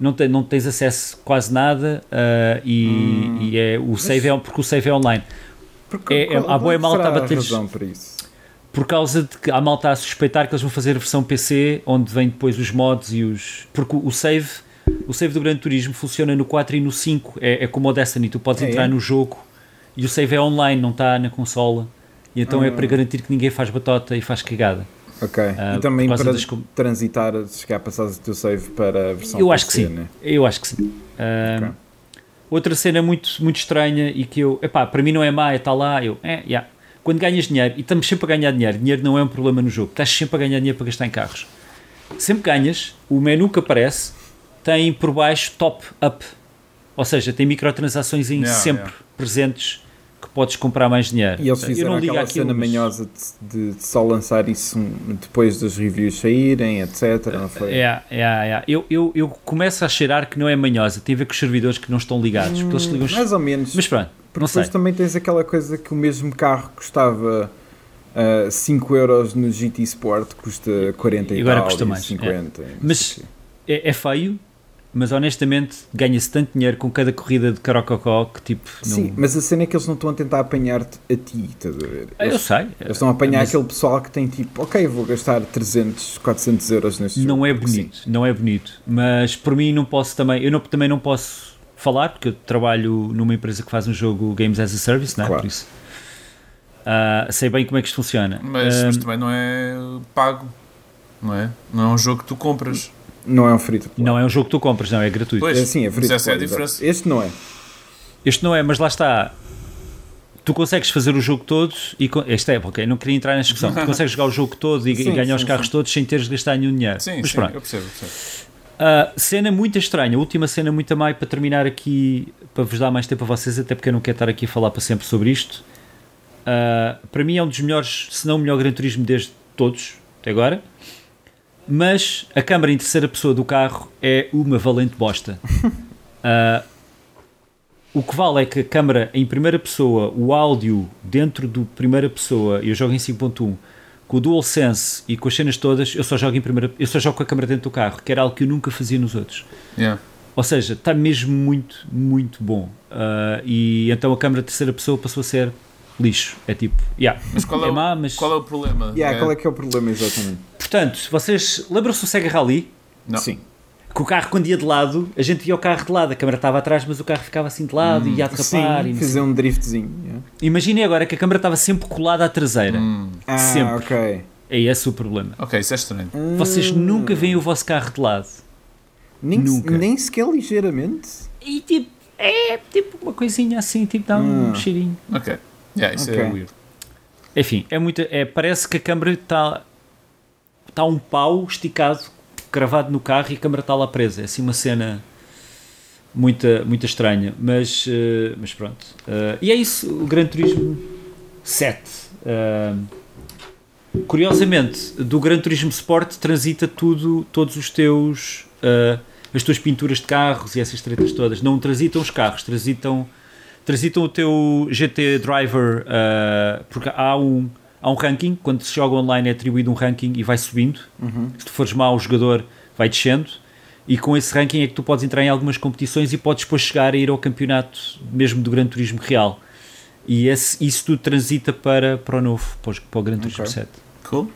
não, te- não tens acesso a quase nada ah, e, Hum. e é, o save é, porque o save é online. Porque, É- é- qual- há boa qual malta a bater- razão para isso? Por causa de que há malta a suspeitar que eles vão fazer a versão PC, onde vem depois os mods e os. Porque o save, o save do Gran Turismo funciona no 4 e no 5. É, é como o Destiny, tu podes É, entrar é? no jogo e o save é online, não está na consola. E então é Ah. para garantir que ninguém faz batota e faz cagada. Ok. Ah, e também por causa para das transitar, chegar a passar o teu save para a versão Eu acho que PC, sim. né? Eu acho que sim. Ah, Ok. Outra cena muito, muito estranha e que eu, epá, para mim não é má, está lá, eu, é, yeah. Quando ganhas dinheiro, e estamos sempre a ganhar dinheiro, dinheiro não é um problema no jogo, estás sempre a ganhar dinheiro para gastar em carros. Sempre ganhas, o menu que aparece tem por baixo top up, ou seja, tem microtransações Yeah, sempre yeah. presentes podes comprar mais dinheiro. E eles eu fizeram não ligo aquela cena mas- manhosa de, de só lançar isso depois das reviews saírem, etc. Não foi? É, é, é. Eu, eu, eu começo a cheirar que não é manhosa, tem a ver com os servidores que não estão ligados. porque eles ligam Mais ou menos. Mas pronto, não sei. depois também tens aquela coisa que o mesmo carro custava 5 euros no GT Sport, custa 40 e, agora tal, custa mais, 50. e não Mas-. É, é feio, mas honestamente ganha-se tanto dinheiro com cada corrida de carococó que tipo. Não... Sim, mas a cena é que eles não estão a tentar apanhar-te a ti, estás a ver? Ah, Eu Eles, sei. eles estão a apanhar mas aquele pessoal que tem tipo, ok, vou gastar 300, 400 euros neste jogo. Não é porque sim. bonito, não é bonito. Mas por mim não posso também. Eu não, também não posso falar porque eu trabalho numa empresa que faz um jogo Games as a Service, não é? Claro. Por isso. ah, sei bem como é que isto funciona. Mas, Ah, mas também não é pago, não é? Não é um jogo que tu compras. Não é um free to play. não é um jogo que tu compras, não, é gratuito. Pois, É assim, é free to essa é a play, exato. diferença. Este não é. Este não é, mas lá está. Tu consegues fazer o jogo todo e. Este é, ok, não queria entrar na discussão. Tu consegues jogar o jogo todo e, e Sim, ganhar os sim, carros sim. todos sem teres de gastar nenhum dinheiro. Sim, mas sim, pronto. eu percebo, eu percebo. Uh, cena muito estranha, última cena muito a mais para terminar aqui, para vos dar mais tempo a vocês, até porque eu não quero estar aqui a falar para sempre sobre isto. Uh, para mim é um dos melhores, se não o melhor Gran Turismo desde todos, até agora. Mas a câmara em terceira pessoa do carro é uma valente bosta. Uh, o que vale é que a câmara em primeira pessoa, o áudio dentro do primeira pessoa, eu jogo em 5.1, com o DualSense e com as cenas todas, eu só jogo em primeira, eu só jogo com a câmera dentro do carro, que era algo que eu nunca fazia nos outros. Yeah. Ou seja, está mesmo muito, muito bom. Ah, e então a câmera de terceira pessoa passou a ser lixo. É tipo, yeah, Mas qual é, é o, má, mas. qual é o problema? Yeah, É- Qual é que é o problema exatamente? Portanto, vocês lembram-se do Sega Rally? Não. Sim. Que o carro, quando ia de lado, a gente via o carro de lado, a câmera estava atrás, mas o carro ficava assim de lado e ia a derrapar. Sim, e fazer um driftzinho. yeah. Imaginem agora que a câmera estava sempre colada à traseira. Hum, Ah, Sempre. ok. É esse o problema. ok, isso é estranho. Vocês nunca veem o vosso carro de lado. Nem, Nunca. nem sequer ligeiramente. E tipo, é tipo uma coisinha assim, tipo dá um Hum. cheirinho. Ok. Yeah, isso é Ok. weird. Enfim, é muito, é, parece que a câmera está está um pau esticado, cravado no carro e a câmera está lá presa. É assim uma cena muito, muito estranha, mas, eh, mas pronto. Eh, e é isso, o Gran Turismo 7. Eh, curiosamente, do Gran Turismo Sport transita tudo, todos os teus as tuas pinturas de carros e essas tretas todas. Não transitam os carros, transitam transitam o teu GT Driver, uh, porque há um, há um ranking, quando se joga online é atribuído um ranking e vai subindo. Se tu fores mau jogador, vai descendo. E com esse ranking é que tu podes entrar em algumas competições e podes depois chegar a ir ao campeonato mesmo do Gran Turismo Real. E esse, isso tudo transita para, para o novo, para, o Gran Turismo Ok. 7. Cool.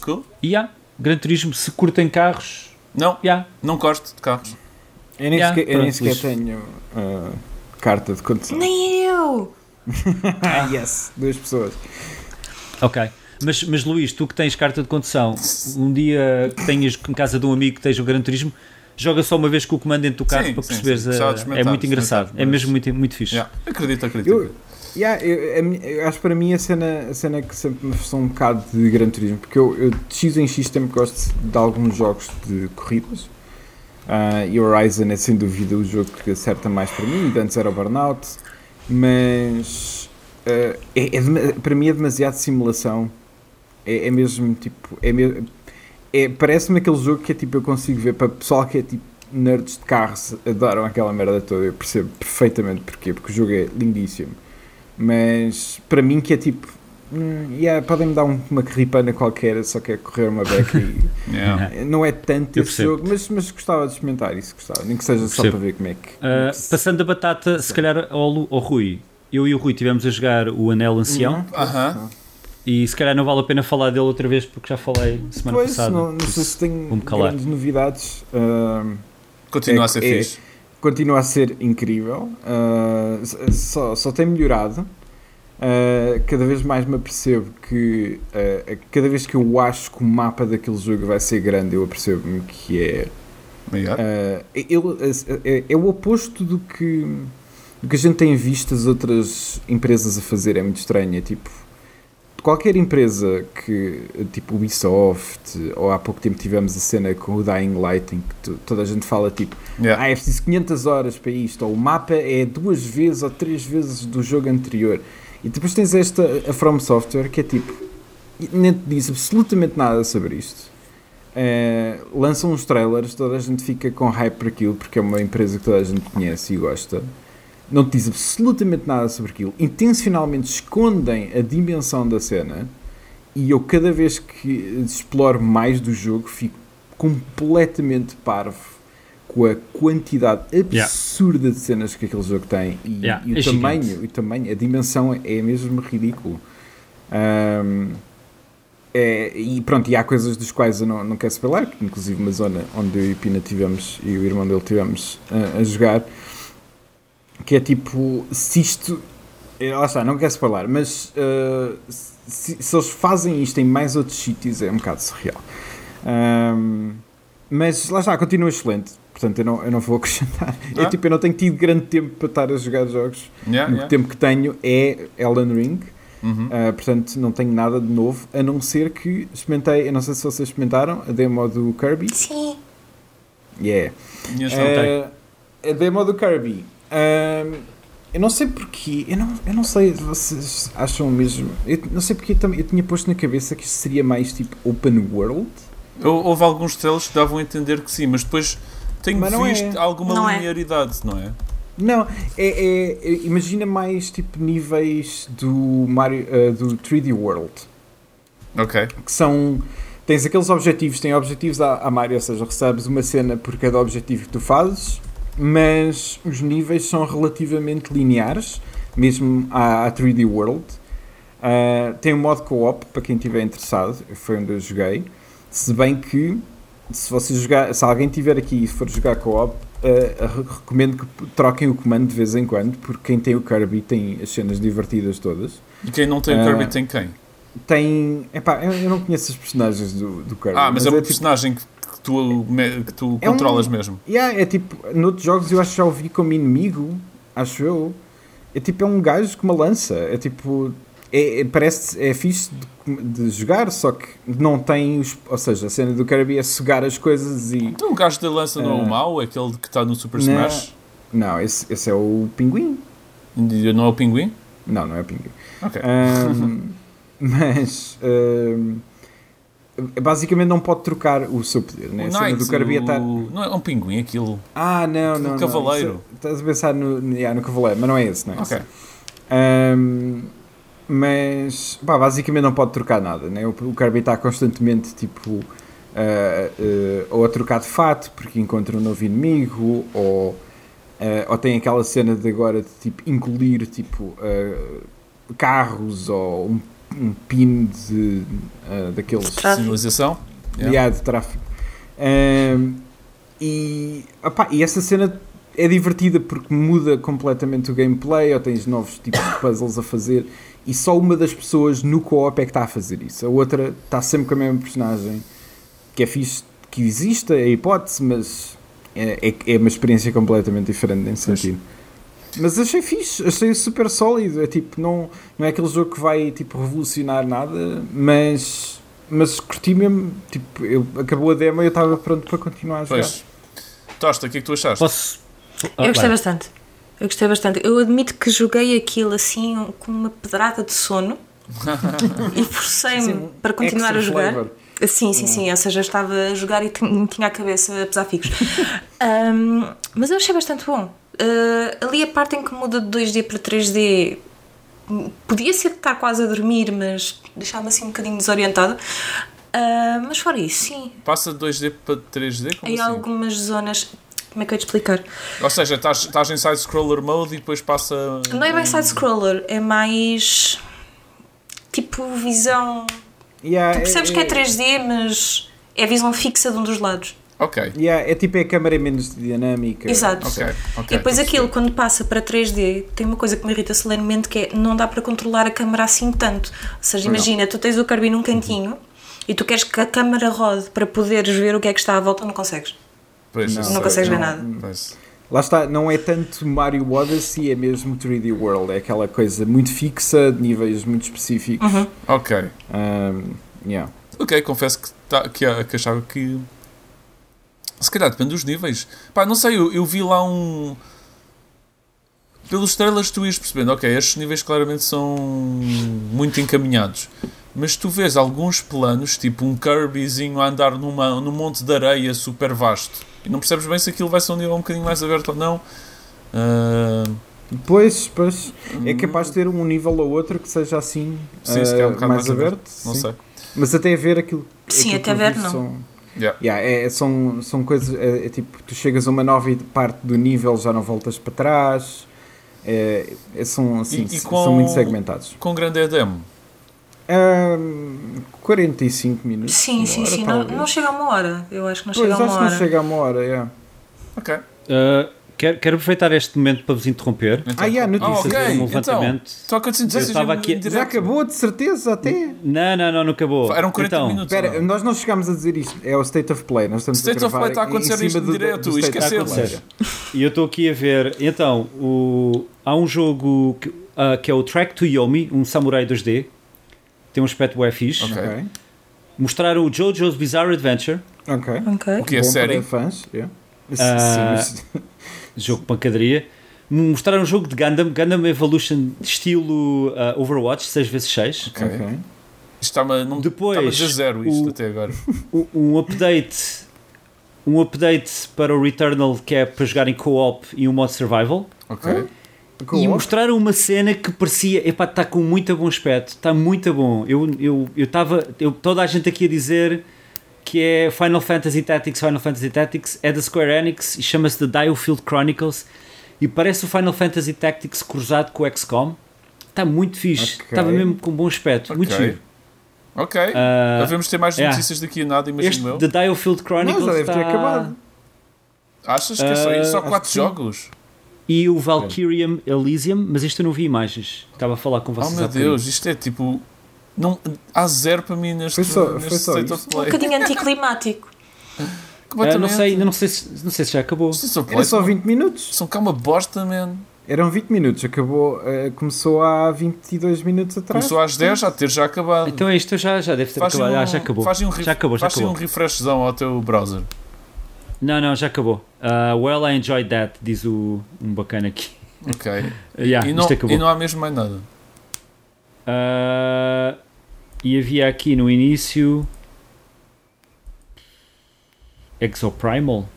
Cool. E há, Gran Turismo, se curtem carros, Não, já. não gosto de carros. Eu nem Yeah, sequer, eu nem sequer tenho ah, carta de condução. Nem eu! Ah, yes. Duas pessoas. Ok. Mas, mas Luís, tu que tens carta de condução, um dia que tenhas em casa de um amigo que esteja o Gran Turismo, joga só uma vez com o comando dentro do carro Sim, para sim, perceberes. sim. a- Gostava de é muito engraçado. É mesmo muito, muito fixe. Yeah. Acredito, acredito. Eu, yeah, eu, a eu acho que para mim a cena, a cena é que sempre me frustrou um bocado de Gran Turismo, porque eu, eu de X em X tempo gosto de alguns jogos de corridas. Ah, e Horizon é sem dúvida o jogo que acerta mais para mim, antes era o Burnout, mas é, é dema- para mim é demasiado simulação. É, é mesmo tipo. É, me- é, Parece-me aquele jogo que é tipo, eu consigo ver para pessoal que é tipo nerds de carros adoram aquela merda toda. Eu percebo perfeitamente porquê, porque o jogo é lindíssimo. Mas para mim que é tipo. hum, yeah, podem-me dar um- uma carripana qualquer, só quero correr uma beca e Yeah. não é tanto Eu esse percebo. jogo, mas, mas gostava de experimentar isso, gostava, nem que seja só para ver como é que. Ah, passando a batata, se calhar ao, ao Rui. Eu e o Rui tivemos a jogar o Anel Ancião Uhum. Aham. e se calhar não vale a pena falar dele outra vez porque já falei semana Pois, passada. não, não sei se tem grandes novidades. ahm, Continua É- a ser é- fixe. continua a ser incrível, s- só, só tem melhorado. Uh, cada vez mais me apercebo que uh, cada vez que eu acho que o mapa daquele jogo vai ser grande, eu apercebo-me que é. Uh, ele, é, é, o oposto do que, do que a gente tem visto as outras empresas a fazer. É muito estranho. É tipo, qualquer empresa que, tipo Ubisoft, ou há pouco tempo tivemos a cena com o Dying Light, em que tu, toda a gente fala tipo, yeah. ah, é preciso 500 horas para isto, ou o mapa é duas vezes ou três vezes do jogo anterior. E depois tens esta, a From Software, que é tipo, nem te diz absolutamente nada sobre isto. Uh, lançam uns trailers, toda a gente fica com hype por aquilo, porque é uma empresa que toda a gente conhece e gosta. Não te diz absolutamente nada sobre aquilo. Intencionalmente escondem a dimensão da cena. E eu, cada vez que exploro mais do jogo, fico completamente parvo com a quantidade absurda yeah. de cenas que aquele jogo tem e, yeah. e o, é tamanho, o tamanho, a dimensão é mesmo ridículo. Um, é, e pronto, e há coisas dos quais eu não, não quero que inclusive uma zona onde eu e Pina tivemos e o irmão dele tivemos a, a jogar, que é tipo, se isto. É, lá está, não quero spoiler, mas uh, se, se, eles fazem isto em mais outros sítios é um bocado surreal. Um, mas lá está, continua excelente. Portanto, eu não, eu não vou acrescentar. Ah. Eu, tipo, eu não tenho tido grande tempo para estar a jogar jogos. Yeah, o yeah. tempo que tenho é Elden Ring. Uhum. Uh, portanto, não tenho nada de novo, a não ser que experimentei, eu não sei se vocês experimentaram, a demo do Kirby. Sim. Yeah. Uh, a demo do Kirby. Eu não sei porquê, eu não, eu não sei se vocês acham mesmo. Eu não sei porque eu, eu tinha posto na cabeça que isto seria mais tipo open world. Houve alguns trailers que davam a entender que sim, mas depois tenho mas visto é. alguma não é. linearidade, é. não é? Não, é, é, é, imagina mais tipo níveis do Mario, uh, do 3D World. Ok. Que são. Tens aqueles objetivos, tem objetivos à, à Mario, ou seja, recebes uma cena por cada objetivo que tu fazes, mas os níveis são relativamente lineares, mesmo à, à 3D World. Uh, tem um modo co-op para quem estiver interessado, foi onde eu joguei. Se bem que se você jogar, se alguém tiver aqui e for jogar co-op, uh, recomendo que troquem o comando de vez em quando, porque quem tem o Kirby tem as cenas divertidas todas. E quem não tem o Kirby uh, tem quem? Tem. Epá, eu, eu não conheço os personagens do, do Kirby. Ah, mas, mas é um é tipo personagem tipo, que tu, que tu é controlas um, mesmo. Yeah, é tipo, noutros jogos eu acho que já ouvi como inimigo, acho eu. É tipo, é um gajo com uma lança. É tipo, é, é, parece é fixe de, de, jogar, só que não tem os, ou seja, a cena do Kirby é sugar as coisas e. Então o gajo da lança uh, não é o ah. mau, é aquele que está no Super Smash? Não, esse, esse é o pinguim. Não é o pinguim? Não, não é o pinguim. Ok. Um, mas um, basicamente não pode trocar o seu poder, né? O a cena do Kirby é o... Não é um pinguim aquilo. Ah, não, não. O cavaleiro. Não. Estás a pensar no, yeah, no cavaleiro, mas não é esse, não é? Ok. Esse. Um, mas pá, basicamente não pode trocar nada, né? o, o Kirby está constantemente tipo uh, uh, ou a trocar de fato porque encontra um novo inimigo ou, uh, ou tem aquela cena de agora de tipo incluir tipo carros ou um, um pin de, daqueles de sinalização yeah. de tráfego um, e, opa, e essa cena é divertida porque muda completamente o gameplay ou tens novos tipos de puzzles a fazer e só uma das pessoas no co-op é que está a fazer isso. A outra está sempre com a mesma personagem, que é fixe que exista, é a hipótese, mas é, é, é uma experiência completamente diferente nesse sentido. Mas achei fixe, achei super sólido. É tipo, não, não é aquele jogo que vai tipo, revolucionar nada, mas, mas curti mesmo. Tipo, eu, acabou a demo e eu estava pronto para continuar a jogar. Pois. Tosta, o que é que tu achaste? Posso? eu gostei bastante. Eu gostei bastante. Eu admito que joguei aquilo assim com uma pedrada de sono e forcei-me para continuar a jogar. Flavor. Sim, sim, sim. Ou seja, estava a jogar e tinha a cabeça a pesar figos. um, mas eu achei bastante bom. Uh, ali a parte em que muda de 2D para 3D podia ser estar quase a dormir, mas deixava-me assim um bocadinho desorientada. Uh, mas fora isso, sim. Passa de 2D para 3D? Como em assim? algumas zonas. Como é que eu ia te explicar? Ou seja, estás, estás em side-scroller mode e depois passa. Não é bem side-scroller, é mais. tipo visão. Yeah, tu percebes é, que é 3D, mas é visão fixa de um dos lados. Ok. Yeah, é tipo é a câmera menos dinâmica. Exato. Ok, ok. E depois aquilo, quando passa para 3D, tem uma coisa que me irrita solenemente que é não dá para controlar a câmara assim tanto. Ou seja, imagina, tu tens o Kirby num cantinho e tu queres que a câmara rode para poderes ver o que é que está à volta, não consegues. Pois, Não sei, Não consegues ver não- nada. pois. Lá está, não é tanto Mario Odyssey, é mesmo 3D World. É aquela coisa muito fixa, de níveis muito específicos. Uhum. Ok. Um, yeah. Ok, confesso que, tá, que, que achava que. Se calhar depende dos níveis. Pá, não sei, eu, eu vi lá um. Pelos trailers tu ias percebendo, ok, estes níveis claramente são muito encaminhados. Mas tu vês alguns planos, tipo um Kirbyzinho a andar numa, num monte de areia super vasto. E não percebes bem se aquilo vai ser um nível um bocadinho mais aberto ou não. Ah, Pois, pois, é capaz de ter um nível ou outro que seja assim Sim, se calhar um uh, bocado mais, mais aberto. não sim. sei. Mas até ver aquilo. Sim, aquilo até ver, não. São, Yeah. yeah, é, são, são coisas. É, é tipo, tu chegas a uma nova parte do nível, já não voltas para trás. É, é, são, assim, E- e são com- muito segmentados. Com grande é a demo. Um, 45 minutos. Sim, uma sim, hora, sim. Não, não chega a uma hora. Eu acho que não Pois, chega a acho uma que não hora. chega a uma hora, yeah. Ok. Uh, quero, quero aproveitar este momento para vos interromper. Então, Ah, yeah, ah, notícias. ok. fazer um Então, levantamento. toca de Eu estava aqui- direto. Já acabou, de certeza, até. Não, não, não, não acabou. Eram 40 então, minutos. Espera, não? nós não chegámos a dizer isto. É o State of Play. Nós estamos State a of Play está a em acontecer cima isto do, direto, esquecemos. Play. E eu estou aqui a ver. Então, o, há um jogo que, ah, que é o Track to Yomi, um samurai 2D. Tem um aspecto bué fixe. Mostraram o JoJo's Bizarre Adventure, Ok. Ok. O que é Bom série? para fãs. yeah. Ah, Sim, jogo de pancadaria. Mostraram um jogo de Gundam, Gundam Evolution estilo ah, Overwatch, 6x6. Ok. ok. Isto está-me não- Depois, está-me a dizer zero isto o- até agora. Um, um update. Um update para o Returnal que é para jogar em co-op e um modo survival. Ok. E mostraram uma cena que parecia, epá, está com muito bom aspecto, está muito bom. Eu eu eu estava, eu, toda a gente aqui a dizer que é Final Fantasy Tactics, Final Fantasy Tactics, é da Square Enix e chama-se The Diofield Chronicles e parece o Final Fantasy Tactics cruzado com o XCOM. Está muito fixe, Ok. estava mesmo com bom aspecto, muito Ok. giro. Ok. Ah, Devemos ter mais yeah. notícias daqui a nada, Este imagino eu. The Diofield Chronicles Não, já deve ter acabado. Achas que é só, isso? só Ah, quatro jogos? E o Valkyrium Elysium, mas isto eu não vi imagens. Estava a falar com Oh vocês meu há bocadinho. Deus, isto é tipo. Não, há zero para mim neste, Foi só- neste foi só State isto. of Um Play. bocadinho anticlimático. Ah, não sei, não sei, se, não sei se já acabou. Era só são- 20 minutos. São cá uma bosta, man. Eram 20 minutos. Acabou, eh, começou há 22 minutos atrás. Começou às 10, já ter já acabado. Então é isto, já, já deve ter Faz acabado. um, Ah, já acabou. faz um, já acabou, já faz um acabou. refreshzão ao teu browser. Não, não, já acabou. Ah, well, I enjoyed that, diz o, um bacana aqui. Ok. Yeah, e, não, acabou. e não há mesmo mais nada. Ah, e havia aqui no início. Exoprimal?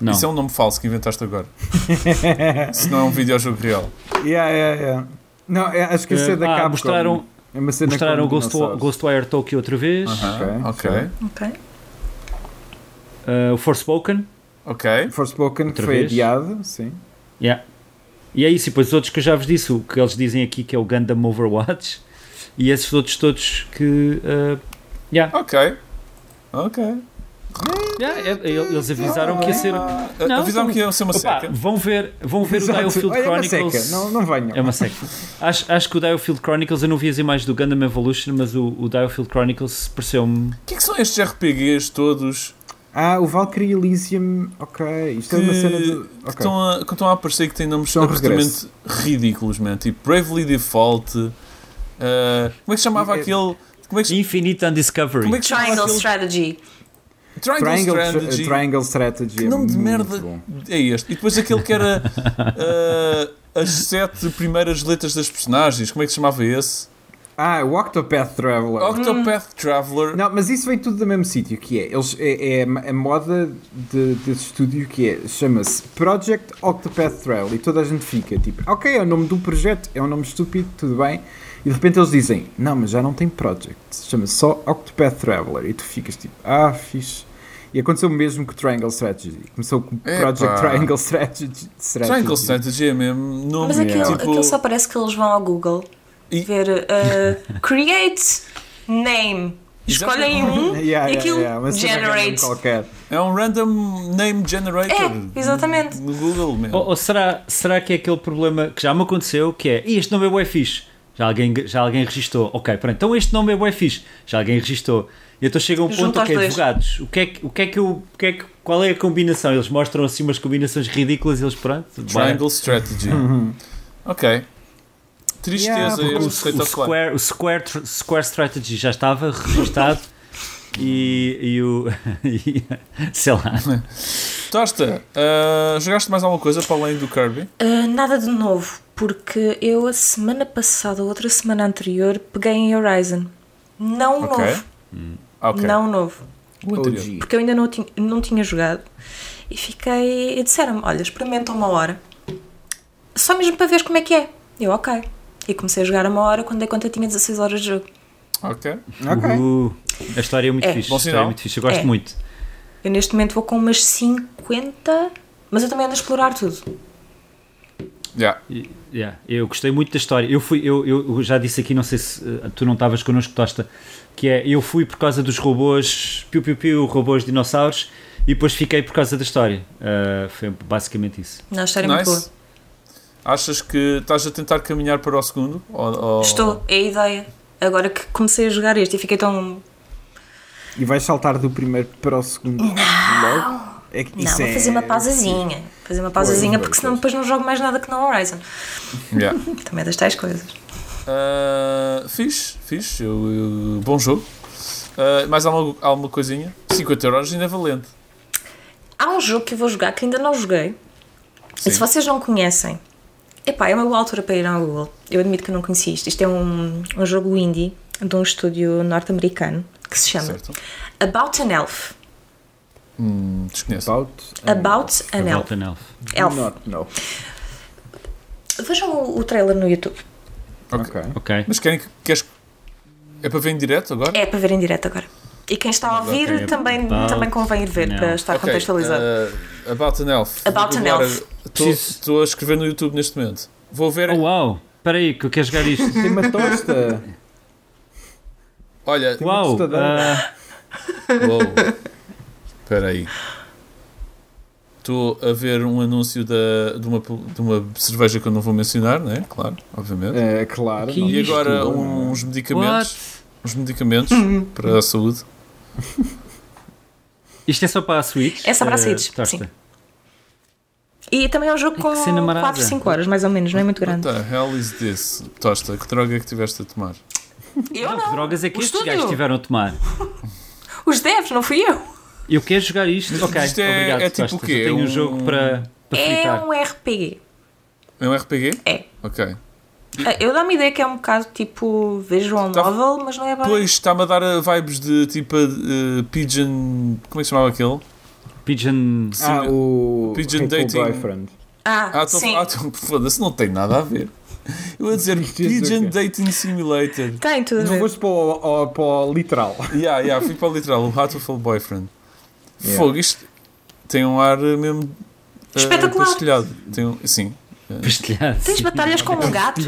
Não. Isso é um nome falso que inventaste agora. Se não é um videojogo real. Yeah, yeah, yeah. Não, é- acho que isso é da Ah, Capcom. mostraram, É uma cena mostraram o Ghost. Ghostwire Tokyo outra vez. Aham, Ok, ok. Ok. Ah, o Forspoken. Ok. Forspoken Outra foi vez? adiado, sim. Yeah. E é isso, e depois os outros que eu já vos disse, o que eles dizem aqui que é o Gundam Overwatch, e esses outros todos que. ah, yeah. Ok. Ok. Yeah, é- é- eles avisaram que ia ser. Ah, Não, Avisaram que ia ser uma Opa, seca. vão ver, vão ver o. Diofield é uma Chronicles. seca. Não, não venham. É uma seca. Acho, acho que o Diofield Chronicles, eu não vi as imagens do Gundam Evolution, mas o, o Diofield Chronicles pareceu-me. O que é que são estes RPGs todos Ah, o Valkyrie Elysium. Ok, isto é uma que, cena de. que Ok. estão, a, que estão a aparecer que têm nomes São absolutamente ridículos, man. Tipo Bravely Default. ah, como é que se chamava É- aquele. Como é que, se- Infinite Undiscovery. como é que se chamava Triangle aquele? Strategy. Triangle, Triangle Strategy. Triangle Strategy. Que é nome de muito merda bom. é este? E depois aquele que era ah, as sete primeiras letras das personagens. Como é que se chamava esse? Ah, o Octopath Traveler. Octopath Traveler. Não, mas isso vem tudo do mesmo sítio, que é, eles, é, é a moda de, desse estúdio que é, chama-se Project Octopath Travel e toda a gente fica tipo, ok, é o nome do projeto, é um nome estúpido, tudo bem, e de repente eles dizem, não, mas já não tem Project, chama-se só Octopath Traveler, e tu ficas tipo, ah, fixe. E aconteceu o mesmo com Triangle Strategy, começou com. Project Triangle Strategy. Strategy. Triangle Strategy é mesmo nome Mas aquilo, tipo. aquilo só parece que eles vão ao Google E- ver uh, Create Name Escolhem um Yeah, e yeah, aquilo yeah, sempre é generate. qualquer. É um random name generator. É, exatamente. No Google, meu. Ou, ou será, será que é aquele problema que já me aconteceu, que é, "Ih, este nome é bué fixe, já alguém, já alguém registou, ok, pronto, então este nome é bué fixe, já alguém registou, e então chega um ponto, ok, dois. advogados, o que é que, o que é que eu, o que é que, qual é a combinação? Eles mostram assim umas combinações ridículas e eles, pronto, vai. Triangle Strategy. Ok. Tristeza Yeah, o, o. Square, o Square, Square Strategy já estava registado e, e o, e, sei lá, Tosta, ah, jogaste mais alguma coisa para além do Kirby? Ah, nada de novo, porque eu a semana passada, ou outra semana anterior, peguei em Horizon. Não o Ok. novo. Ah, ok. Não novo. Porque eu ainda não tinha, não tinha jogado. E fiquei. E disseram-me: olha, experimenta uma hora. Só mesmo para ver como é que é. Eu, ok. E comecei a jogar a uma hora quando dei conta tinha 16 horas de jogo. Ok. Ok. Uhul. a história é muito É. fixe, Bom a história é muito fixe, eu gosto É. muito. Eu neste momento vou com umas 50, mas eu também ando a explorar tudo. Yeah. Yeah, eu gostei muito da história. Eu fui, eu, eu já disse aqui, não sei se eh, tu não estavas connosco, Tosta, que é eu fui por causa dos robôs, piu piu piu, robôs dinossauros, e depois fiquei por causa da história. Ah, foi basicamente isso. Não, a história é muito boa. Achas que estás a tentar caminhar para o segundo? Ou, ou- Estou, é a ideia. Agora que comecei a jogar este e fiquei tão. E vais saltar do primeiro para o segundo logo? É que Não, vou é- fazer uma pausazinha. Fazer uma pausazinha porque senão pois. depois não jogo mais nada que no Horizon. Yeah. Também é das tais coisas. Ah, fixe, fixe. Eu, eu- bom jogo. Ah, mais alguma, alguma coisinha? 50 euros ainda é valente. Há um jogo que eu vou jogar que ainda não joguei. Sim. E se vocês não conhecem, epá, é uma boa altura para ir ao Google. Eu admito que eu não conheci isto. Isto é um, um jogo indie de um estúdio norte-americano que se chama Certo. About an Elf. Hum, desconheço. About, About an Elf. About an Elf. Elf. Not, no. Vejam o, o trailer no YouTube. Ok. Ok. Mas querem que. Queres... É para ver em direto agora? É para ver em direto agora. E quem está a ouvir Ok. também, About também convém ir ver an para Elf. estar Ok, contextualizado. ah, about an Elf. About an Elf. Estou a escrever no YouTube neste momento. Vou ver. Oh, uau! Espera aí, que eu quero jogar isto. Tem uma tosta. Olha. uma Uau! ah. Espera aí. Estou a ver um anúncio da, de, uma, de uma cerveja que eu não vou mencionar, né? Claro, obviamente. É, claro. Que. E isto? agora uns medicamentos. Uns medicamentos para a saúde. Isto é só para a Switch? É só para a eh, Switch, Tosta? sim. E também é um jogo com que cena marada. 4, 5 horas, mais ou menos, não é muito What grande. the hell is this? Tosta, que droga é que tiveste a tomar? Eu Não, não. que drogas é que O estes estúdio. gajos tiveram a tomar? Os devs, não fui eu. Eu quero jogar isto. Ok, Isto é- obrigado. é tipo Tosta. o quê? Eu tenho um Um- jogo para, para É fritar. um RPG. É um RPG? É. Ok. Ah, Eu dou-me a ideia que é um bocado tipo visual Tá- novel, mas não é bem. Pois, está-me a dar uh, vibes de tipo uh, Pigeon. Como é que se chamava aquele? Pigeon. Ah, o Pigeon Dating. Boyfriend. Ah, Ah, tô, sim. ah tô, foda-se, não tem nada a ver. Eu ia dizer é Pigeon? Dating Simulator. Tem tudo a Não ver. foste para o, para o literal. Yeah, yeah, fui para o literal, o Hatful Boyfriend. Yeah. Fogo, isto tem um ar uh, mesmo. uh, Espetacular. pastelhado. Tem um, sim. Pastelhado. Tens batalhas com um gato.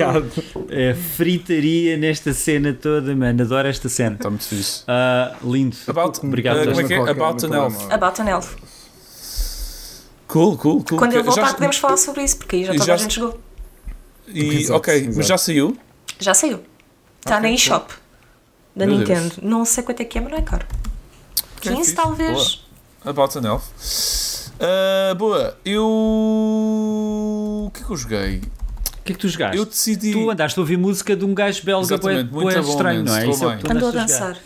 É fritaria nesta cena toda, mano. Adoro esta cena. Está muito fixe. Ah, lindo. About, Obrigado, uh, como é que é? About an Elf. About an Elf. Cool, cool, cool. Quando ele voltar, já- podemos falar sobre isso, porque aí já toda já- a gente jogou. E, Exato, ok, mas exato. já saiu? Já saiu. Está Ok, na eShop da Meu Nintendo. Não sei quanto é que é, mas não é caro. Ok, 15 fixe. talvez. Boa. About an Elf. Ah, boa, eu. O que é que eu joguei? O que é que tu jogaste? Eu decidi. Tu andaste a ouvir música de um gajo belga bom, estranho, não é? Isso é Andou a dançar.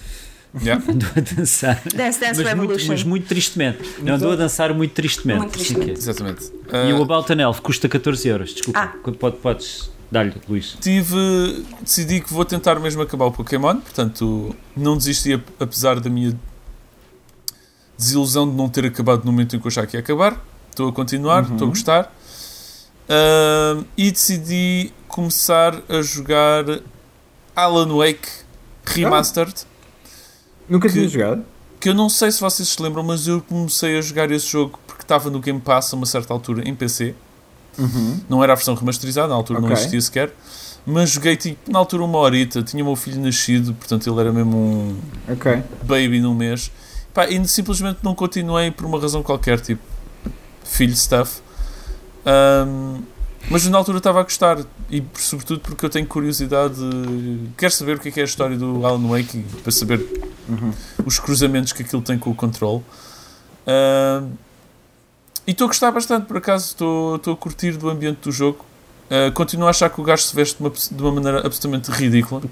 Yeah. Andou a dançar. Dance Dance mas, muito, mas muito tristemente. Não, andou a dançar muito tristemente. Muito tristemente. Exatamente. é. E Ah, o About an Elf custa 14 euros. Desculpa. Ah. Quando pode- podes dar-lhe, Luís. tive, decidi que vou tentar mesmo acabar o Pokémon, portanto não desisti ap- apesar da minha desilusão de não ter acabado no momento em que eu achava que ia acabar. Estou a continuar, estou a gostar. Ahm, e decidi começar a jogar Alan Wake Remastered, Nunca Que- tinha jogado? que eu não sei se vocês se lembram, mas eu comecei a jogar esse jogo porque estava no Game Pass a uma certa altura em PC. Não era a versão remasterizada, na altura não Ok. existia sequer. mas joguei tipo, na altura uma horita, tinha o meu filho nascido, portanto ele era mesmo um Ok. baby num mês. Pá, e simplesmente não continuei por uma razão qualquer, tipo filho stuff. Ahm, mas na altura estava a gostar e sobretudo porque eu tenho curiosidade, quero saber o que é, que é a história do Alan Wake para saber Uhum. os cruzamentos que aquilo tem com o control. Ahm, e estou a gostar bastante, por acaso, estou a curtir do ambiente do jogo. Ah, continuo a achar que o gajo se veste de uma, de uma maneira absolutamente ridícula.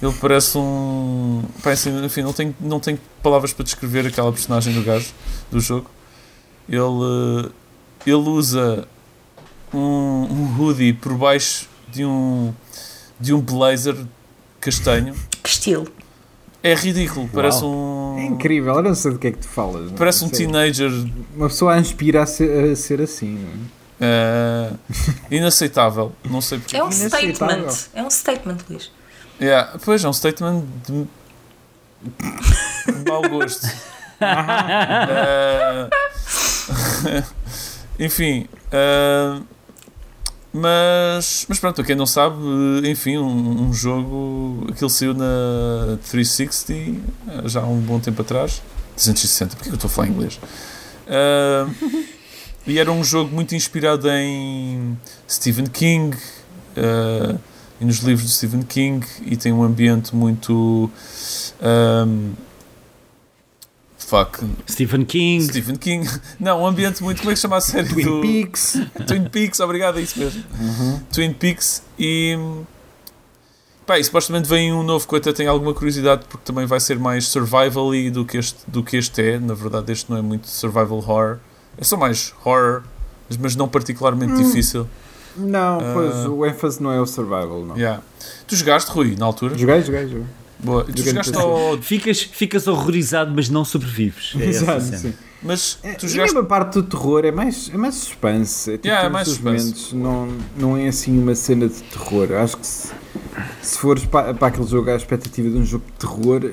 Ele parece um. Assim, enfim, não tenho, não tenho palavras para descrever aquela personagem do gajo do jogo. Ele, eh, ele usa um, um hoodie por baixo de um, de um blazer castanho. Que estilo. É ridículo, parece um. É incrível, eu não sei do que é que tu falas. Parece um Sei. teenager Uma pessoa a inspira a ser, a ser assim. não é? eh, inaceitável. Não sei porque. É um statement. É um statement, Luís. Yeah, pois é um statement de, de mau gosto. Eh, enfim, eh, mas, mas pronto, quem não sabe, enfim, um, um jogo aquele saiu na 360 eh, já há um bom tempo atrás. 360, porque que eu estou a falar inglês? Eh, e era um jogo muito inspirado em Stephen King eh, e nos livros de Stephen King e tem um ambiente muito ehm, fuck Stephen King. Stephen King. Não, um ambiente muito como é que se chama a série Twin do Peaks. Twin Peaks, obrigado, é isso mesmo. Twin Peaks e pá, e supostamente vem um novo que eu até tenho alguma curiosidade porque também vai ser mais survival do que este, do que este é, na verdade este não é muito survival horror. É só mais horror mas- mas não particularmente difícil Não, pois Ah. o ênfase não é o survival, não. Yeah. tu jogaste Rui, na altura? Joguei, joguei, joguei. Boa. Tu Joguei jogaste ao... Ficas, ficas horrorizado, mas não sobrevives. É Exato, cena. sim. Mas É, tu e jogaste mesmo a parte do terror é mais, é mais suspense. É tipo, Yeah, é mais suspense. não, não é assim uma cena de terror. Acho que se, se fores para, para aquele jogo à expectativa de um jogo de terror,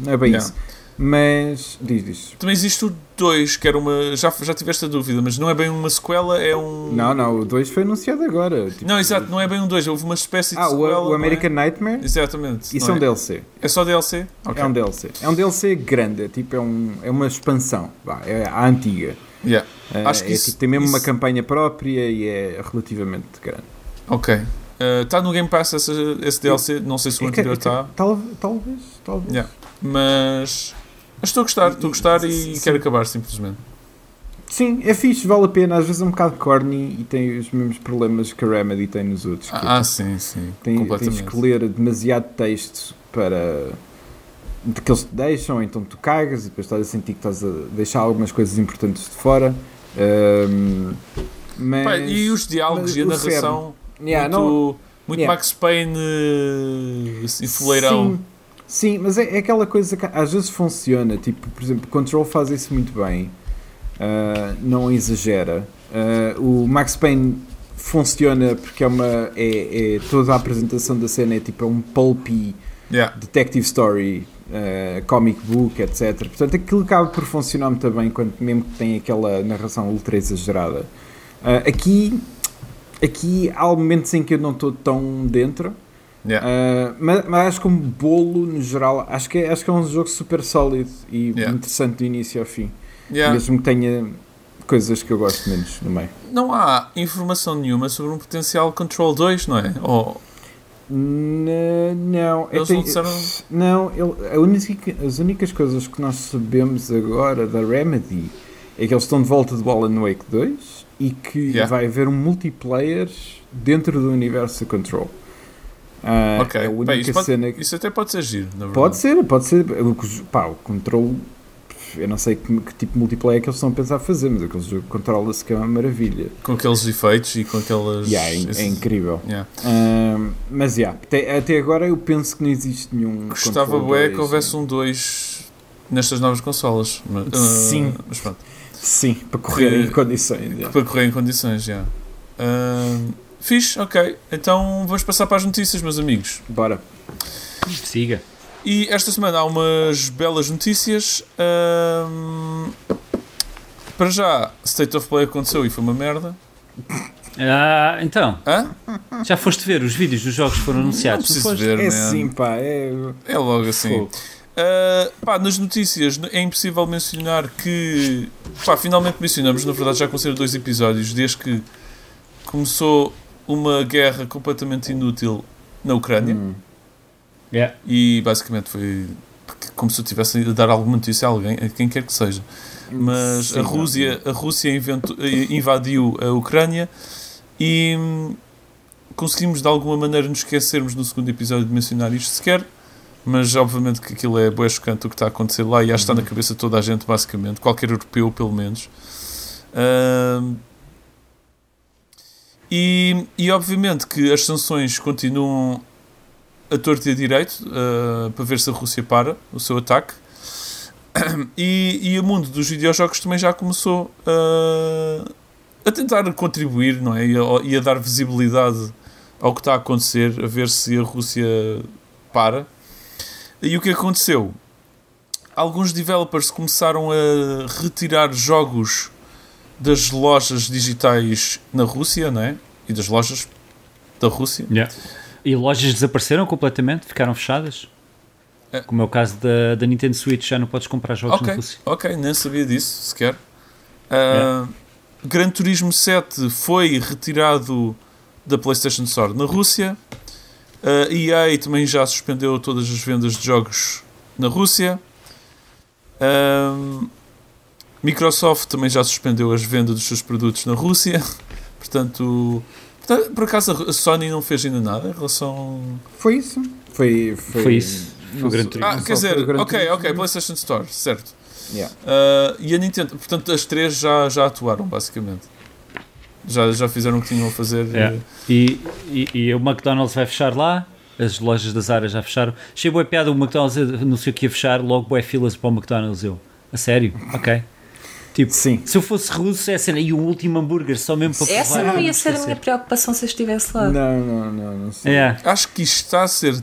não é bem Yeah. isso. Mas diz, diz. Também existe o 2, que era uma. Já, já tiveste a dúvida, mas não é bem uma sequela, é um. Não, não, o 2 foi anunciado agora. Tipo, Não, exato, não é bem um 2, houve uma espécie de Ah, o, sequela. o não American é? Nightmare? Exatamente. Isso é um DLC. É só DLC? Ok. É um DLC. É um DLC grande, é tipo, é, um, é uma expansão. Vá, é a antiga. Yeah. É, Acho que é isso- tipo, tem mesmo uma isso- campanha própria e é relativamente grande. Ok. Está no Game Pass esse, esse DLC, não sei se o É anterior é está, tal- talvez, talvez. Yeah. mas. Mas estou a gostar, estou a gostar e Sim. quero acabar simplesmente. Sim, é fixe, vale a pena. Às vezes é um bocado corny e tem os mesmos problemas que a Remedy tem nos outros. é Ah, sim, sim. tem, tens completamente. que ler demasiado texto para de que eles te deixam, então tu cagas e depois estás a sentir que estás a deixar algumas coisas importantes de fora. Ahm, mas, Pá, e os diálogos mas e a narração Yeah, muito, não- muito Yeah. Max Payne eh, assim, fuleirão. Sim, sim, mas é, é aquela coisa que às vezes funciona. Tipo, por exemplo, Control faz isso muito bem, ah, não exagera. Ah, o Max Payne funciona porque é uma. É, é- toda a apresentação da cena é tipo é um pulpy Yeah. detective story, ah, comic book, etc. Portanto, aquilo acaba por funcionar muito bem quando mesmo que tem aquela narração ultra exagerada. Aqui, aqui há momentos em que eu não estou tão dentro. Yeah. Uh, mas, mas acho que um bolo no geral acho que, é, acho que é um jogo super sólido e Yeah. interessante do início ao fim Yeah. mesmo que tenha coisas que eu gosto menos no meio Não há informação nenhuma sobre um potencial Control 2, não é? Ou N- não é Eles tem- não disseram- não ele- única- as únicas coisas que nós sabemos agora da Remedy é que eles estão de volta do Alan Wake 2 e que Yeah. vai haver um multiplayer dentro do universo Control Ah, Ok. é a Bem, única isso, pode- cena que isso até pode ser giro, na verdade. Pode ser, pode ser. Pá, o control. Eu não sei que, que tipo de multiplayer é que eles estão a pensar fazer, mas aquele jogo controla-se que é uma maravilha. Com aqueles efeitos e com aquelas. Yeah, é, é incrível. Yeah. Mas yeah, até, até agora eu penso que não existe nenhum. Gostava bué 2, que houvesse um 2 nestas novas consolas. Mas, ah, Sim. mas pronto. Sim, para correr Que- em condições. yeah. Para correr em condições, já. Uh, fixe, ok. Então vamos passar para as notícias, meus amigos. Bora. Siga. E esta semana há umas belas notícias. Ahm, para já, State of Play aconteceu e foi uma merda. Ah, então. Hã? Já foste ver os vídeos dos jogos que foram anunciados? Não preciso ver, É sim, pá. É, é logo assim. Uh, pá, nas notícias é impossível mencionar que. Pá, finalmente mencionamos, na verdade já aconteceram dois episódios, desde que começou uma guerra completamente inútil na Ucrânia. Hum. Yeah. E basicamente foi como se eu tivesse a dar alguma notícia a alguém, a quem quer que seja. Mas Sim, a Rússia, a Rússia inventou, invadiu a Ucrânia e hum, conseguimos de alguma maneira nos esquecermos no segundo episódio de mencionar isto sequer, mas obviamente que aquilo é bué chocante o que está a acontecer lá e acho que está na uhum. cabeça de toda a gente, basicamente, qualquer europeu pelo menos. Uh, e, e obviamente que as sanções continuam a torto e a direito uh, para ver se a Rússia para o seu ataque. E, e o mundo dos videojogos também já começou uh, a tentar contribuir não é? E a, e, a, dar visibilidade ao que está a acontecer, a ver se a Rússia para. E o que aconteceu? Alguns developers começaram a retirar jogos das lojas digitais na Rússia, não é? E das lojas da Rússia. Yeah. E lojas desapareceram completamente, ficaram fechadas. É. Como é o caso da, da Nintendo Switch, já não podes comprar jogos okay, na Rússia. Ok, nem sabia disso sequer. Uh, é. Gran Turismo 7 foi retirado da PlayStation Store na Rússia. A uh, EA também já suspendeu todas as vendas de jogos na Rússia. Uh, Microsoft também já suspendeu as vendas dos seus produtos na Rússia. Portanto, por acaso a Sony não fez ainda nada em relação. Foi isso. Foi, foi, foi isso. Foi o Gran Turismo. Ah, quer dizer, ok, ok, PlayStation Store, certo. Yeah. Uh, e a Nintendo, portanto, as três já, já atuaram, basicamente. Já, já fizeram o que tinham a fazer. Yeah. E, e, e o McDonald's vai fechar lá, as lojas das áreas já fecharam. Chegou a piada, o McDonald's anunciou que ia fechar, logo boé filas para o McDonald's. Eu, a sério? Ok. Tipo, Sim. se eu fosse russo, é cena, e o último hambúrguer só mesmo para Essa provar, não ia ser a minha preocupação se eu estivesse lá. Não, não, não, não sei. É. Acho que isto está a ser.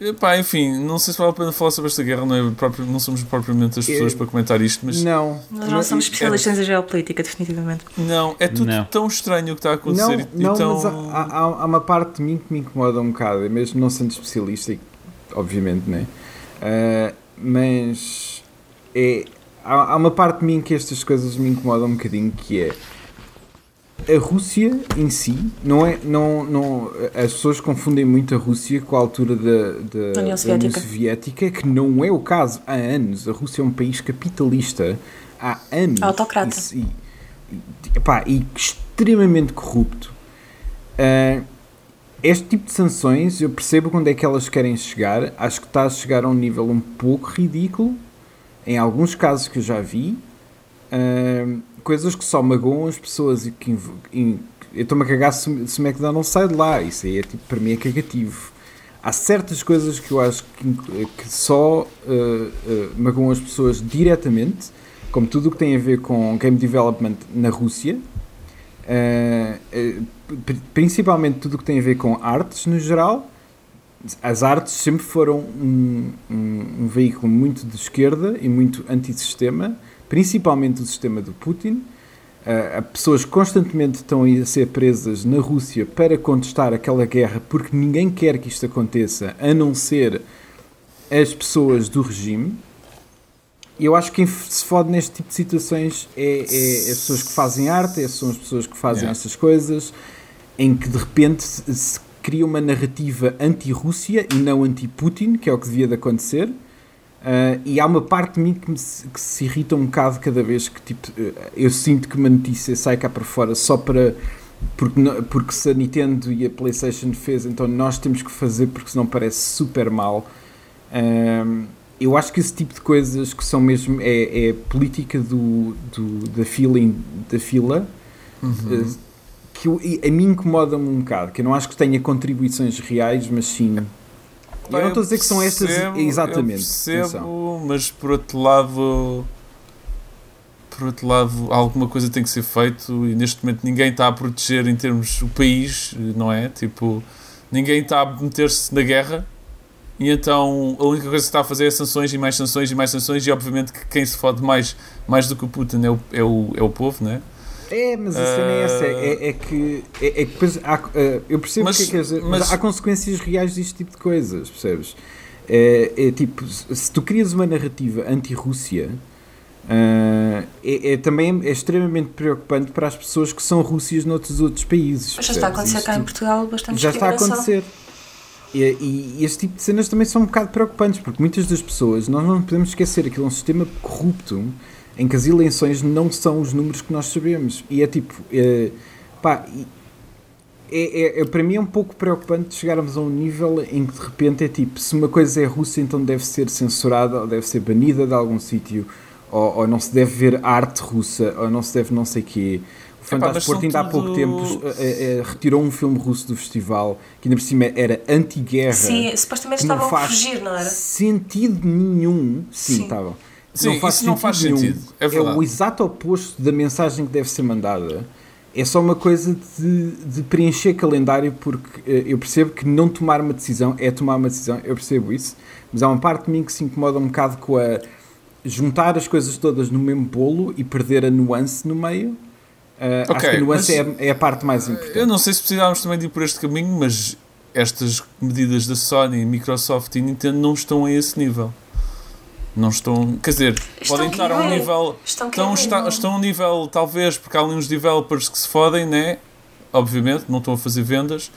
Epá, enfim, não sei se vale a pena falar sobre esta guerra, não, é próprio, não somos propriamente as pessoas é, para comentar isto, mas. Não. Nós não somos especialistas é, em geopolítica, definitivamente. Não, é tudo não. tão estranho o que está a acontecer. Não, e, não tão... mas há, há, há, uma parte de mim que me incomoda um bocado, mesmo não sendo especialista, obviamente, né? Uh, mas é há, há uma parte de mim que estas coisas me incomodam um bocadinho, que é a Rússia em si não é não não as pessoas confundem muito a Rússia com a altura da, da, União, Soviética. União Soviética. Que não é o caso há anos. A Rússia é um país capitalista há anos. Autocrata. E, e, epá, e extremamente corrupto. Uh, este tipo de sanções eu percebo quando é que elas querem chegar. Acho que está a chegar a um nível um pouco ridículo em alguns casos que eu já vi, uh, coisas que só magoam as pessoas e que eu estou-me a cagar se, o McDonald's sai de lá. Isso aí é tipo, para mim é cagativo. Há certas coisas que eu acho que, que só uh, uh, magoam as pessoas diretamente, como tudo o que tem a ver com game development na Rússia, uh, principalmente tudo o que tem a ver com artes no geral, as artes sempre foram um, um, um, veículo muito de esquerda e muito antissistema, principalmente o sistema do Putin. Uh, pessoas constantemente estão a ser presas na Rússia para contestar aquela guerra porque ninguém quer que isto aconteça, a não ser as pessoas do regime. Eu acho que quem se fode neste tipo de situações é, é, é as pessoas que fazem arte, é, são as pessoas que fazem yeah. essas coisas, em que de repente se cria uma narrativa anti-Rússia e não anti-Putin, que é o que devia de acontecer. Uh, e há uma parte de mim que, me, que, se irrita um bocado cada vez que tipo, eu sinto que uma notícia sai cá para fora só para. Porque, porque se a Nintendo e a PlayStation fez, então nós temos que fazer porque senão parece super mal. Uh, eu acho que esse tipo de coisas que são mesmo. é, é política do, do, da, feeling, da fila. Uhum. Uh, que eu, a mim incomoda-me um bocado, que eu não acho que tenha contribuições reais, mas sim. eu não estou a dizer que são estas exatamente. Eu percebo, mas por outro lado. Por outro lado, alguma coisa tem que ser feito e neste momento ninguém está a proteger em termos o país, não é? Tipo, ninguém está a meter-se na guerra e então a única coisa que está a fazer é sanções e mais sanções e mais sanções e obviamente que quem se fode mais, mais do que o Putin é o, é o, é o povo, não é? É, mas a cena é essa, é, é que, é, é que depois há, uh, eu percebo mas, o que é que quer dizer, mas, mas há consequências reais deste tipo de coisas, percebes? É, é tipo, se tu crias uma narrativa anti-Rússia, uh, é, é, também é extremamente preocupante para as pessoas que são Rússias noutros outros países. Mas já está a acontecer Isto, cá em Portugal bastante Já está a acontecer. E, e, e, este tipo de cenas também são um bocado preocupantes, porque muitas das pessoas, nós não podemos esquecer, aquilo é um sistema corrupto em que as eleições não são os números que nós sabemos. E é tipo, é, pá, é, é, é, para mim é um pouco preocupante chegarmos a um nível em que de repente é tipo, se uma coisa é russa, então deve ser censurada ou deve ser banida de algum sítio, ou, ou, não se deve ver arte russa, ou não se deve não sei quê. O Fantástico ainda há pouco tempo é, é, retirou um filme russo do festival que ainda por cima era anti-guerra. Sim, supostamente estavam a fugir, não era? Sentido nenhum. Sim, Sim. estavam. Sim, não faz, isso não faz sentido. É, é, o exato oposto da mensagem que deve ser mandada. É só uma coisa de, de preencher calendário, porque uh, eu percebo que não tomar uma decisão é tomar uma decisão, eu percebo isso, mas há uma parte de mim que se incomoda um bocado com a juntar as coisas todas no mesmo bolo e perder a nuance no meio. Uh, okay, acho que a nuance é, é, a parte mais importante. Eu não sei se precisávamos também de ir por este caminho, mas estas medidas da Sony, Microsoft e Nintendo não estão a esse nível. Não estão. Quer dizer, estão podem estar a um nível. Estão, estão, está, estão a um nível, talvez, porque há ali uns developers que se fodem, né? Obviamente, não estão a fazer vendas.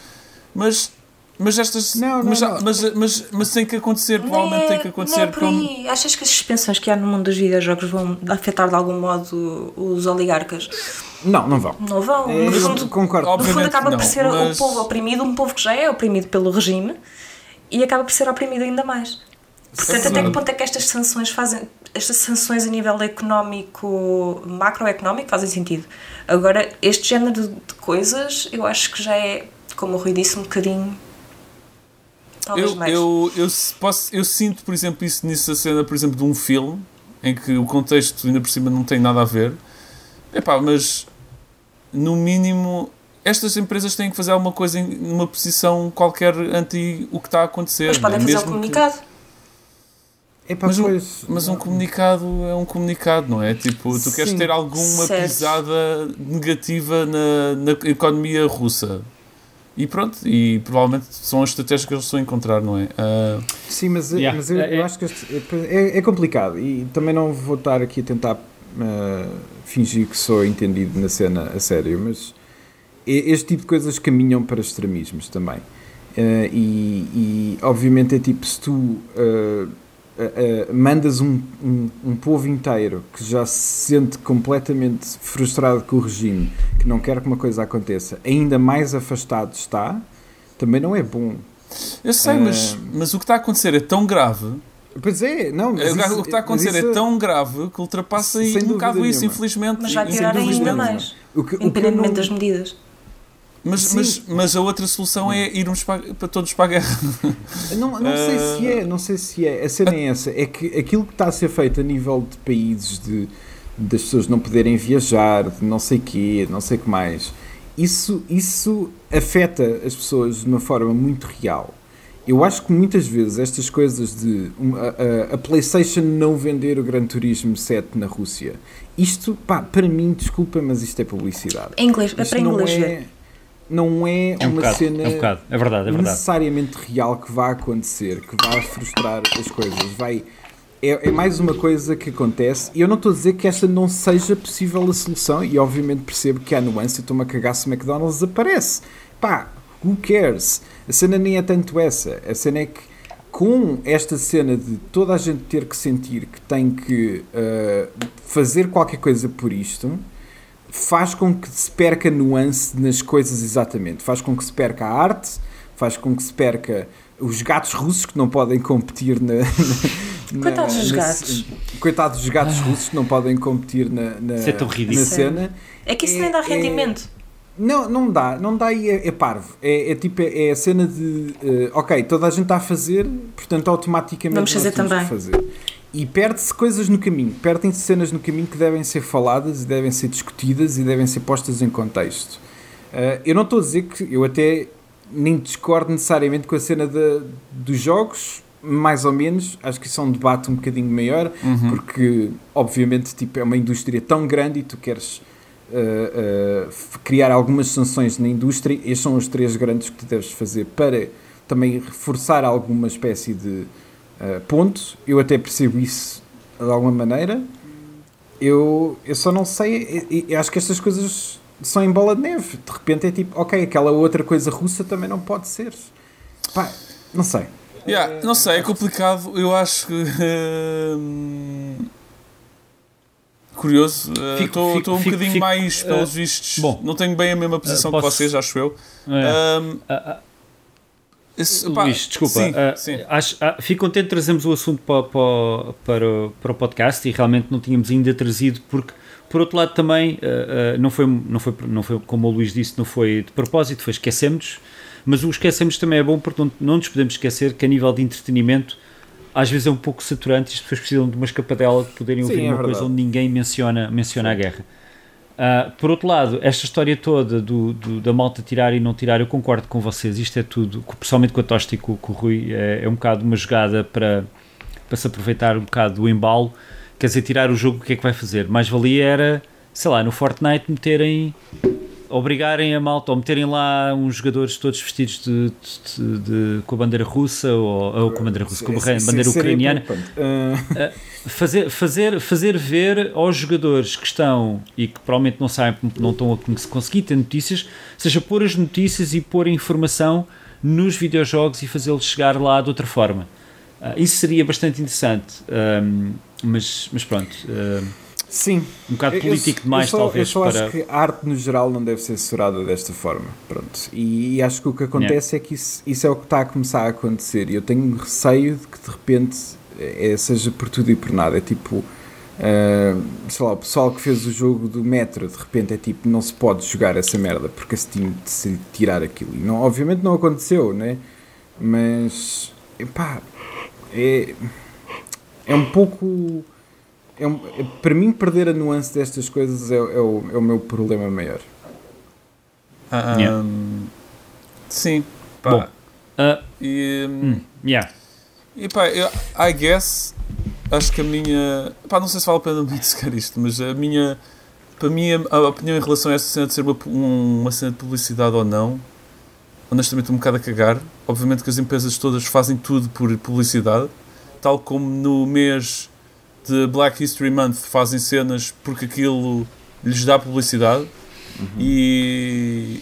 Mas. Mas estas. Não, não, mas, não. Mas, mas, mas, tem que acontecer, provavelmente tem que acontecer. Não é como... Achas que as suspensões que há no mundo dos videojogos vão afetar de algum modo os oligarcas? Não, não vão. Não vão. É, no fundo, concordo. No fundo acaba por ser mas... o povo oprimido, um povo que já é oprimido pelo regime e acaba por ser oprimido ainda mais. Portanto, até que ponto é que estas sanções fazem, estas sanções a nível económico, macroeconómico, fazem sentido? Agora, este género de coisas, eu acho que já é, como o Rui disse, um bocadinho. Talvez eu, mais. Eu, eu, posso, eu sinto, por exemplo, isso nessa cena, por exemplo, de um filme, em que o contexto ainda por cima não tem nada a ver. Epá, mas no mínimo estas empresas têm que fazer alguma coisa numa posição qualquer anti o que está a acontecer. Mas podem fazer o comunicado. Que mas, um, mas um comunicado é um comunicado, não é? Tipo, tu Sim, queres ter alguma certo. pisada negativa na, na economia russa. E pronto, e provavelmente são as estratégias que eles estão a encontrar, não é? Uh... Sim, mas, yeah. mas eu, é, eu, é. acho que este, é, é, complicado e também não vou estar aqui a tentar uh, fingir que sou entendido na cena a sério, mas este tipo de coisas caminham para extremismos também. Uh, e, e, obviamente é tipo, se tu Uh, mandas um, um, um, povo inteiro que já se sente completamente frustrado com o regime, que não quer que uma coisa aconteça, ainda mais afastado está, também não é bom. Eu sei, uh, mas, mas o que está a acontecer é tão grave. Pois é, não, isso, o que está a acontecer é isso, é tão grave que ultrapassa um bocado isso, infelizmente. Mas vai piorar ainda mais, o que, independentemente não... das medidas. Mas, mas, mas a outra solução é irmos para, para todos para a guerra. Não, não sei se é, não sei se é. A cena é essa. É que aquilo que está a ser feito a nível de países, de, das pessoas não poderem viajar, de não sei quê, não sei o que mais, isso, isso afeta as pessoas de uma forma muito real. Eu acho que muitas vezes estas coisas de a, a, a PlayStation não vender o Gran Turismo 7 na Rússia, isto, pá, para mim, desculpa, mas isto é publicidade. Em inglês, é para inglês é, não é, é um uma bocado, cena é, um bocado. é verdade, é verdade. necessariamente real que vai acontecer, que vai frustrar as coisas. Vai, é, é mais uma coisa que acontece. E eu não estou a dizer que esta não seja possível a solução, e obviamente percebo que há nuance. Eu estou-me a cagar se o McDonald's aparece. Pá, who cares? A cena nem é tanto essa. A cena é que com esta cena de toda a gente ter que sentir que tem que uh, fazer qualquer coisa por isto faz com que se perca nuance nas coisas exatamente. Faz com que se perca a arte, faz com que se perca os gatos russos que não podem competir na. na coitados dos gatos. Coitados dos gatos ah. russos que não podem competir na, na, é tão na cena. É que isso é, nem dá é- rendimento. É, não, não dá, não dá e é, é parvo. É, é, tipo, é, a cena de uh, ok, toda a gente está a fazer, portanto automaticamente vamos fazer também. Fazer. E perde-se coisas no caminho, perdem-se cenas no caminho que devem ser faladas e devem ser discutidas e devem ser postas em contexto. Uh, eu não estou a dizer que eu até nem discordo necessariamente com a cena de, dos jogos, mais ou menos, acho que isso é um debate um bocadinho maior, uhum. porque obviamente tipo, é uma indústria tão grande e tu queres uh, uh, criar algumas sanções na indústria. Estes são os três grandes que tu deves fazer para também reforçar alguma espécie de uh, ponto. Eu até percebo isso de alguma maneira. Eu, eu só não sei. Eu, eu acho que estas coisas são em bola de neve. De repente é tipo, ok, aquela outra coisa russa também não pode ser. Pá, não sei. Yeah, não sei, é complicado. Eu acho que. Uh, curioso. Estou uh, um fico, bocadinho fico, mais, uh, pelos vistos. Bom, não tenho bem a mesma posição posso, que vocês, acho eu. É, um, Luís, desculpa. Sim, uh, sim. Acho, uh, fico contente de trazermos o assunto para, para, para, para, o podcast e realmente não tínhamos ainda trazido, porque, por outro lado, também uh, não, foi, não, foi, não foi, como o Luís disse, não foi de propósito, foi esquecemos mas o esquecemos também é bom porque não, não nos podemos esquecer que, a nível de entretenimento, às vezes é um pouco saturante e as pessoas precisam de uma escapadela de poderem ouvir Sim, é uma verdade. coisa onde ninguém menciona, menciona a guerra. Uh, por outro lado, esta história toda do, do, da malta tirar e não tirar, eu concordo com vocês. Isto é tudo, pessoalmente com a Tosta e com, com o Rui, é, é, um bocado uma jogada para, para se aproveitar um bocado do embalo. Quer dizer, tirar o jogo, o que é que vai fazer? Mais valia era, sei lá, no Fortnite meterem obrigarem a malta ou meterem lá uns jogadores todos vestidos de, de, de, com a bandeira russa ou, ou com a bandeira russa, com a bandeira ucraniana, uh... fazer, fazer, fazer ver aos jogadores que estão e que provavelmente não sabem, não estão a conseguir ter notícias, seja pôr as notícias e pôr a informação nos videojogos e fazê-los chegar lá de outra forma. Uh, isso seria bastante interessante, um, mas, mas pronto. Uh, Sim. Um bocado político eu, demais, eu só, talvez. Eu só para... acho que a arte no geral não deve ser censurada desta forma. Pronto. E, e acho que o que acontece yeah. é que isso, isso é o que está a começar a acontecer. E eu tenho receio de que de repente é, seja por tudo e por nada. É tipo. Uh, sei lá, o pessoal que fez o jogo do Metro de repente é tipo, não se pode jogar essa merda porque a Steam decide tirar aquilo. E não, obviamente não aconteceu, né? Mas, pá, é, é um pouco é um, é, para mim, perder a nuance destas coisas é, é, o, é o meu problema maior. Um, yeah. Sim, pá. Bom, uh, e, hum, yeah. e pá, eu, I guess, acho que a minha. Pá, não sei se vale a pena muito sequer isto, mas a minha. Para mim, a, a opinião em relação a esta cena de ser uma, uma cena de publicidade ou não, honestamente, estou um bocado a cagar. Obviamente que as empresas todas fazem tudo por publicidade, tal como no mês de Black History Month fazem cenas porque aquilo lhes dá publicidade uhum. e,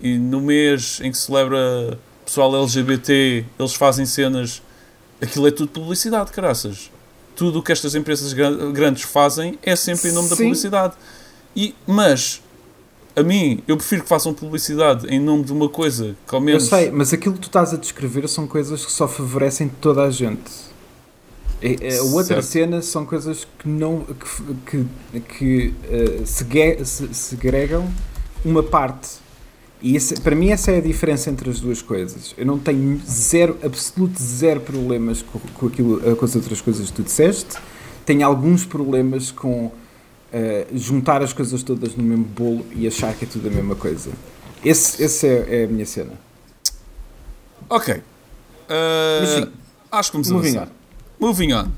e no mês em que celebra pessoal LGBT eles fazem cenas aquilo é tudo publicidade, caraças tudo o que estas empresas grandes fazem é sempre em nome Sim. da publicidade e, mas a mim, eu prefiro que façam publicidade em nome de uma coisa que ao menos... Eu sei, mas aquilo que tu estás a descrever são coisas que só favorecem toda a gente a outra certo. cena são coisas que não que, que, que uh, se, segregam uma parte. E esse, para mim essa é a diferença entre as duas coisas. Eu não tenho zero, absoluto zero problemas com, com, aquilo, eh, com as outras coisas que tu disseste. Tenho alguns problemas com uh, juntar as coisas todas no mesmo bolo e achar que é tudo a mesma coisa. Esse, esse é, é a minha cena. Ok. Uh, Mas sim, acho que começamos a Moving on.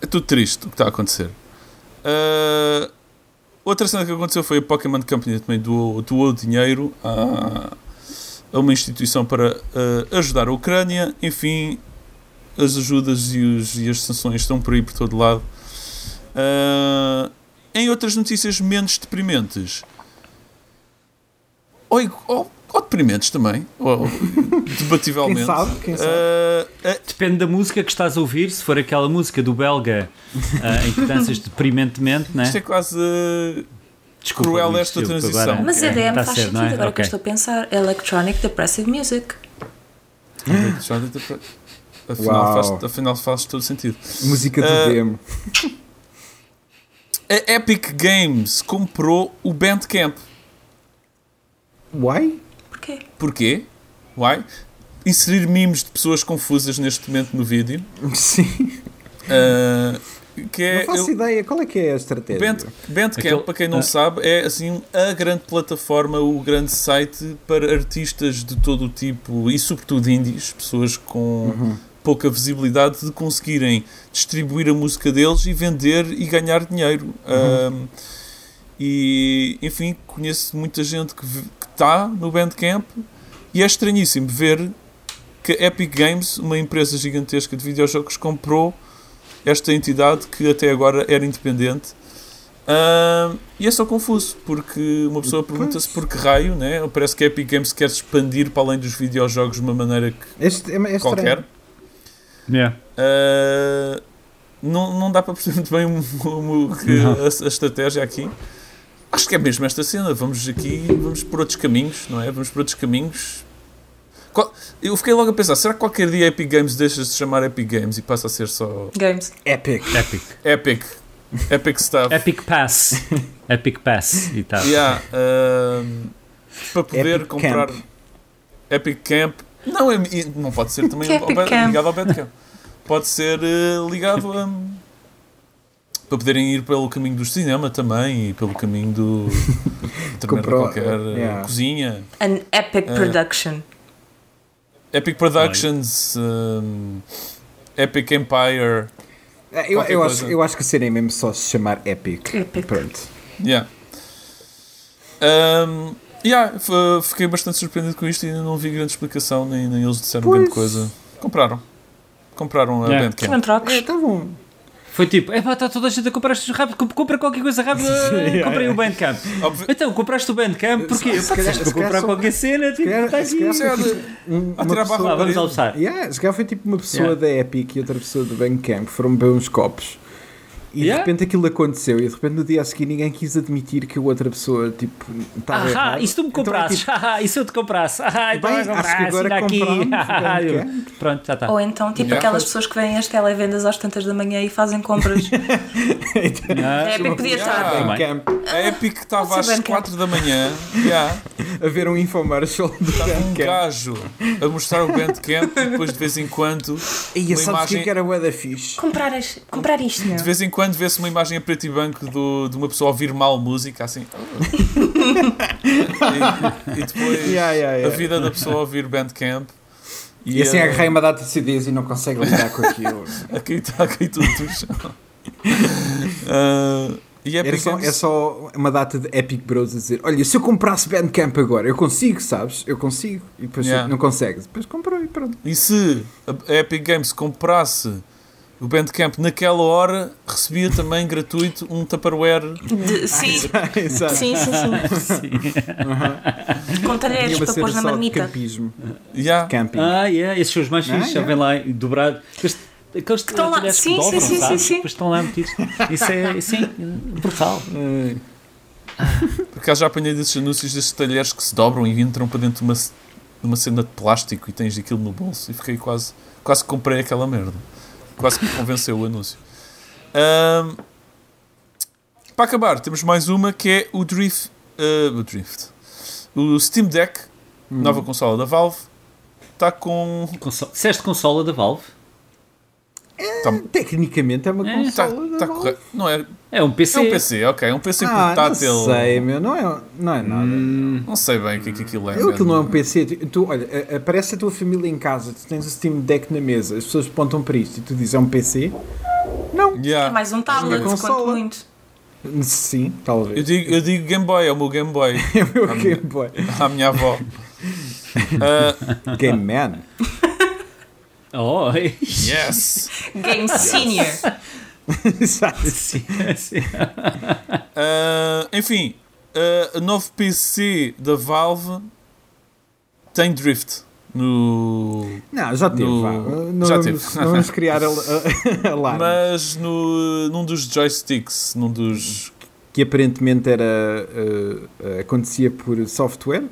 É tudo triste o que está a acontecer. Uh, outra cena que aconteceu foi a Pokémon Company também doou, doou dinheiro a, a uma instituição para uh, ajudar a Ucrânia. Enfim, as ajudas e, os, e, as sanções estão por aí por todo lado. Uh, em outras notícias menos deprimentes. Oi, oh, ou deprimentes também, ou, debativelmente. Quem sabe? Quem sabe? Uh, uh, Depende da música que estás a ouvir. Se for aquela música do belga uh, em que danças deprimentemente, né? Isto é quase Desculpa, cruel esta transição. Agora, Mas é, EDM tá faz sentido, é? agora okay. que estou a pensar. Electronic Depressive Music. afinal, faz, afinal faz todo sentido. Música de demo. A Epic Games comprou o Bandcamp. Why? Porquê? Porquê? Why? Inserir memes de pessoas confusas neste momento no vídeo. Sim. Uh, que é, não faço eu, ideia, qual é que é a estratégia? Band, Bandcamp, Aquele, para quem não ah. sabe, é assim a grande plataforma, o grande site para artistas de todo o tipo e sobretudo indies, pessoas com uhum. pouca visibilidade, de conseguirem distribuir a música deles e vender e ganhar dinheiro. Uhum. Uh, E, enfim, conheço muita gente que está no Bandcamp e é estranhíssimo ver que a Epic Games, uma empresa gigantesca de videojogos, comprou esta entidade que até agora era independente. Uh, e é só confuso, porque uma pessoa pergunta-se por que raio, né? parece que a Epic Games quer expandir para além dos videojogos de uma maneira que este, é, é qualquer. Yeah. Uh, não, não dá para perceber muito bem o, o, que a, a, estratégia aqui. Acho que é mesmo esta cena. Vamos aqui, vamos por outros caminhos, não é? Vamos por outros caminhos. Eu fiquei logo a pensar, será que qualquer dia Epic Games deixa de se chamar Epic Games e passa a ser só... Games. Epic. Epic. Epic. Epic stuff. Epic Pass. Epic Pass e tal. Yeah, uh, para poder Epic comprar... Camp. Epic Camp. Não, é, não pode ser também ligado ao Bandcamp. Pode ser uh, ligado a para poderem ir pelo caminho do cinema também e pelo caminho do Comprou, qualquer eh, yeah. cozinha. An Epic uh, Production. Epic Productions, um, Epic Empire. É, eu, eu, acho, eu acho que seria mesmo só se chamar Epic. Epic. Pronto. Yeah. Um, yeah, fiquei bastante surpreendido com isto e ainda não vi grande explicação, nem, nem eles disseram pois. grande coisa. Compraram. Compraram a yeah. Bandcamp. Não Foi tipo, é pá, está toda a gente a comprar estes rápido, compra qualquer coisa rápida, comprei o Bandcamp. Então, compraste o Bandcamp, porquê? Se calhar, para comprar qualquer cena, tipo, está aqui. A tirar para vamos almoçar. Yeah, se calhar foi tipo uma pessoa yeah. da Epic e outra pessoa do Bandcamp, foram beber uns copos e yeah. de repente aquilo aconteceu e de repente no dia a seguir ninguém quis admitir que a outra pessoa tipo estava ah, e se tu me comprasses? Então, é, tipo, e se eu te comprasse? Ah, então bem, acho que agora aqui. Pronto, já está. Ou então tipo yeah. aquelas pessoas que vêm às televendas às tantas da manhã e fazem compras. então, a Epic podia estar. A Epic estava às 4 da manhã yeah. a ver um infomercial do Estava um gajo a mostrar o Bandcamp e depois de vez em quando e sabes imagem... que era o da fixe? Comprar, comprar isto, De vez em quando quando vê-se uma imagem a preto e branco do, de uma pessoa ouvir mal música, assim. e, e, depois yeah, yeah, yeah. a vida da pessoa ouvir Bandcamp. E, e assim uh, agarrei uma data de CDs e não consegue lidar com aquilo. aqui está, aqui tudo do chão. Uh, e é só, é só uma data de Epic Bros a dizer: Olha, se eu comprasse Bandcamp agora, eu consigo, sabes? Eu consigo. E depois yeah. não consegue. Depois comprou e pronto. E se a Epic Games comprasse o Bandcamp naquela hora recebia também gratuito um Tupperware. De, sim. Ah, exato. sim, sim, sim. sim. Uhum. Com talheres para pôr na marmita. Campismo. Yeah. Camping. Ah, yeah. esses são os mais fixos, ah, já vem lá dobrado. Aqueles que estão lá, sim, que dobram, sim, sim, sim, sim. Depois estão lá metidos. Isso é, sim, brutal. Porque já apanhei desses anúncios desses talheres que se dobram e entram para dentro de uma, de uma cena de plástico e tens aquilo no bolso e fiquei quase, quase comprei aquela merda. Quase que convenceu o anúncio. Um, para acabar, temos mais uma que é o Drift. Uh, o Drift. O Steam Deck, hum. nova consola da Valve, está com. Conso Disseste consola da Valve? É, tá... Tecnicamente é uma é. consola. Tá, tá correto. Não é, é um PC. É um PC, ok. É um PC ah, portátil. Não sei, meu. Não é, não é nada. Hum, não sei bem o que, que aquilo é. Aquilo não é um PC. Tu, olha, aparece a tua família em casa, tu tens o Steam Deck na mesa, as pessoas apontam para isto e tu dizes é um PC? Não. Yeah. É mais um tablet, é quanto muito. Sim, talvez. Eu digo, eu digo Game Boy, é o meu Game Boy. é o meu a Game Boy. A minha avó. uh, Game Man. Oh, yes! Game Senior. Exato. uh, enfim, uh, o novo PC da Valve tem drift no. Não, já teve. No... Não, já teve. Não vamos criar alarme. Mas no, num dos joysticks, num dos. Que aparentemente era. Uh, acontecia por software.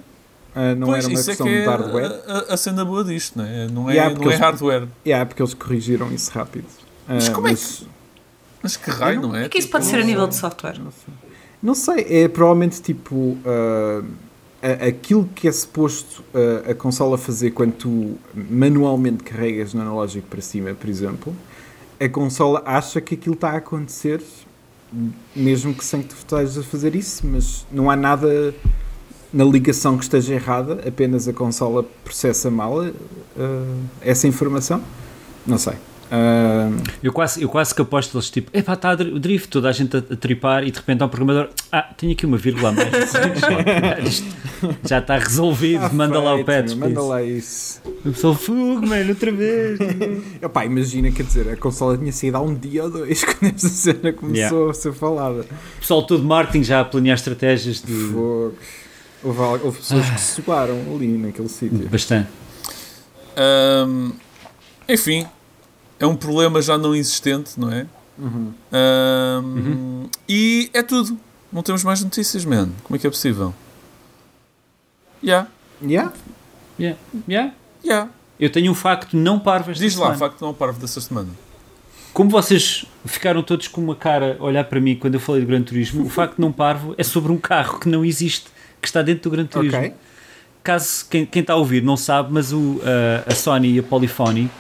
Uh, não pois, era uma questão é que é de hardware. A, a, cena boa disto, não é? Não é, yeah, não é hardware. Yeah, porque eles corrigiram isso rápido. Uh, mas como mas, é que. Mas que raio, não, não é? É que isso tipo, pode ser a nível de software? Não sei. Não sei, é provavelmente tipo. Uh, aquilo que é suposto uh, a consola fazer quando tu manualmente carregas no analógico para cima, por exemplo, a consola acha que aquilo está a acontecer, mesmo que sem que tu estejas a fazer isso, mas não há nada na ligação que esteja errada, apenas a consola processa mal uh, essa informação. Não sei. Uh, eu, quase, eu quase que aposto eles tipo, epá, está o drift, toda a gente a, a tripar e de repente há um programador, ah, tenho aqui uma vírgula a mais. já está resolvido, ah, manda feito, lá o patch. Manda lá isso. O pessoal, fogo, mano, outra vez. Epá, imagina, quer dizer, a consola tinha saído há um dia ou dois quando essa cena começou yeah. a ser falada. O pessoal todo marketing já a planear estratégias de. Fogo. Houve, houve pessoas ah. que se suaram ali naquele sítio. Bastante. Um, enfim, é um problema já não existente, não é? Uhum. Um, uhum. E é tudo. Não temos mais notícias, man. Como é que é possível? Yeah. Yeah? Yeah. Yeah? Yeah. Eu tenho um facto não parvo esta Diz semana. lá, facto não parvo desta semana. Como vocês ficaram todos com uma cara a olhar para mim quando eu falei do Gran Turismo, o facto não parvo é sobre um carro que não existe, que está dentro do Gran Turismo. Okay. Caso quem, quem está a ouvir não sabe, mas o, a, a Sony e a Polyphony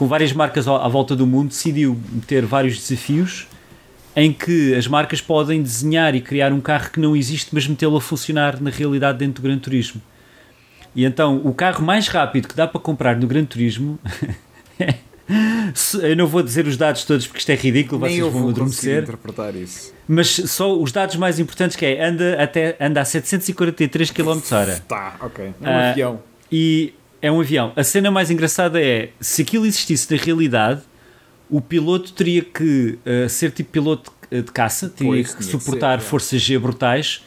com várias marcas à volta do mundo, decidiu meter vários desafios em que as marcas podem desenhar e criar um carro que não existe, mas metê-lo a funcionar na realidade dentro do Gran Turismo. E então, o carro mais rápido que dá para comprar no Gran Turismo. eu não vou dizer os dados todos porque isto é ridículo, Nem vocês vão adormecer. interpretar isso. Mas só os dados mais importantes que é anda, até, anda a 743 km/h. Tá, ok. É um uh, avião. E é um avião. A cena mais engraçada é se aquilo existisse na realidade, o piloto teria que uh, ser tipo piloto de caça, teria pois, que suportar que ser, forças G brutais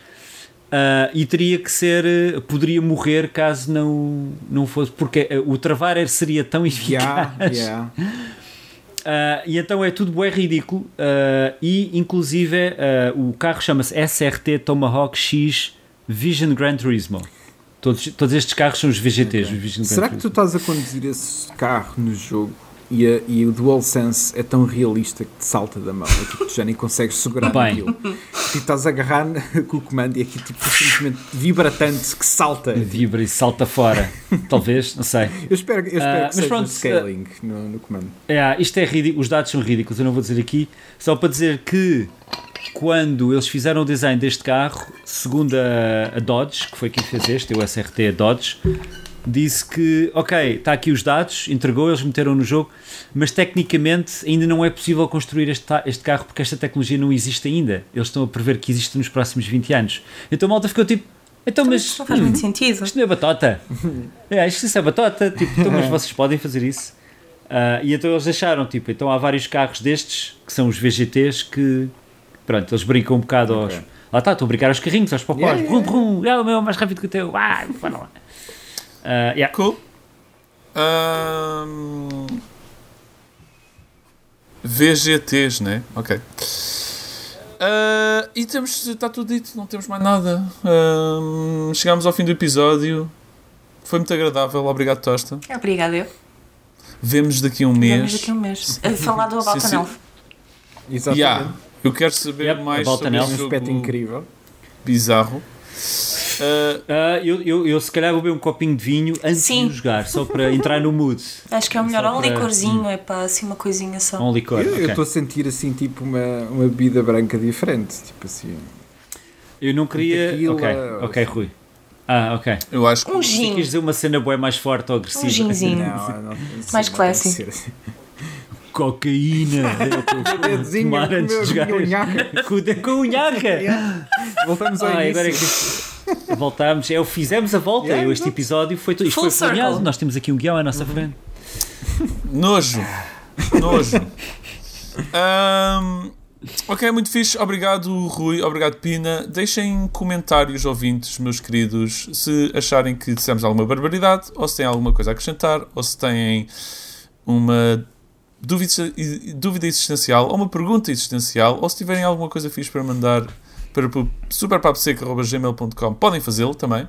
uh, e teria que ser, uh, poderia morrer caso não, não fosse, porque o travar seria tão eficaz. Yeah, yeah. e então é tudo bem ridículo e inclusive o carro chama-se SRT Tomahawk X Vision Gran Turismo. Todos, todos estes carros são os VGTs. Okay. Será que tu estás a conduzir esse carro no jogo e, a, e o DualSense é tão realista que te salta da mão? É tipo, tu já nem consegues segurar Bem. aquilo. Tu estás a agarrar com o comando e aqui tipo simplesmente vibra tanto que salta. Vibra e salta fora. Talvez, não sei. Eu espero, eu espero uh, que seja pronto, scaling uh, no, no comando. É, isto é ridículo, os dados são ridículos, eu não vou dizer aqui, só para dizer que quando eles fizeram o design deste carro, segundo a, a Dodge, que foi quem fez este, o SRT Dodge, disse que, ok, está aqui os dados, entregou, eles meteram no jogo, mas tecnicamente ainda não é possível construir este, este carro porque esta tecnologia não existe ainda. Eles estão a prever que existe nos próximos 20 anos. Então a malta ficou tipo, então, mas. Isto não faz muito sentido. Isto não é batota. é, isto, é batota. Tipo, então, mas vocês podem fazer isso. Uh, e então eles acharam, tipo, então há vários carros destes, que são os VGTs, que Pronto, eles brincam um bocado okay. aos. Lá está, estou a brincar aos carrinhos, aos popós. Yeah, yeah, brum, brum, é o meu mais rápido que o teu. Ah, vai lá. Uh, yeah. Cool. Um... VGTs, né? Ok. Uh, e temos, está tudo dito, não temos mais nada. Uh, chegámos ao fim do episódio. Foi muito agradável, obrigado, Tosta. Obrigado, eu. Vemos daqui a um mês. Vemos daqui a um mês. A falar do About Exatamente. Yeah. Eu quero saber yep, mais sobre um aspecto incrível. Bizarro. Uh, uh, eu, eu, eu, se calhar vou beber um copinho de vinho antes Sim. de jogar, só para entrar no mood. Acho que é o melhor. Um para... licorzinho, é para assim uma coisinha só. Um licor. Eu okay. estou a sentir assim tipo uma, uma bebida branca diferente. Tipo assim. Eu não queria. Tequila, ok, ok, Rui. Ah, ok. Eu acho que. Um gin. Queres dizer uma cena boa mais forte ou agressiva? Um ginzinho. Não, não, mais clássico cocaína. Tomar antes de jogar. Com o unhaca. Voltamos ao ah, agora é que voltamos. É, fizemos a volta. Yeah, este episódio foi, isto foi planeado. Nós temos aqui um guião à nossa frente. Nojo. Nojo. Um, ok, muito fixe. Obrigado, Rui. Obrigado, Pina. Deixem comentários, ouvintes, meus queridos, se acharem que dissemos alguma barbaridade, ou se têm alguma coisa a acrescentar, ou se têm uma dúvida, dúvida existencial ou uma pergunta existencial, ou se tiverem alguma coisa fixe para mandar para superpaposeca.gmail.com podem fazê-lo também.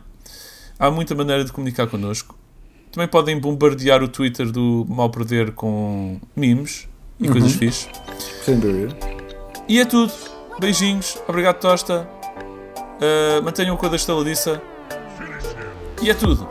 Há muita maneira de comunicar connosco. Também podem bombardear o Twitter do Mal Perder com memes e uhum. coisas fixe. Sem dúvida. E é tudo. Beijinhos. Obrigado, Tosta. Uh, mantenham com a da estaladiça. E é tudo.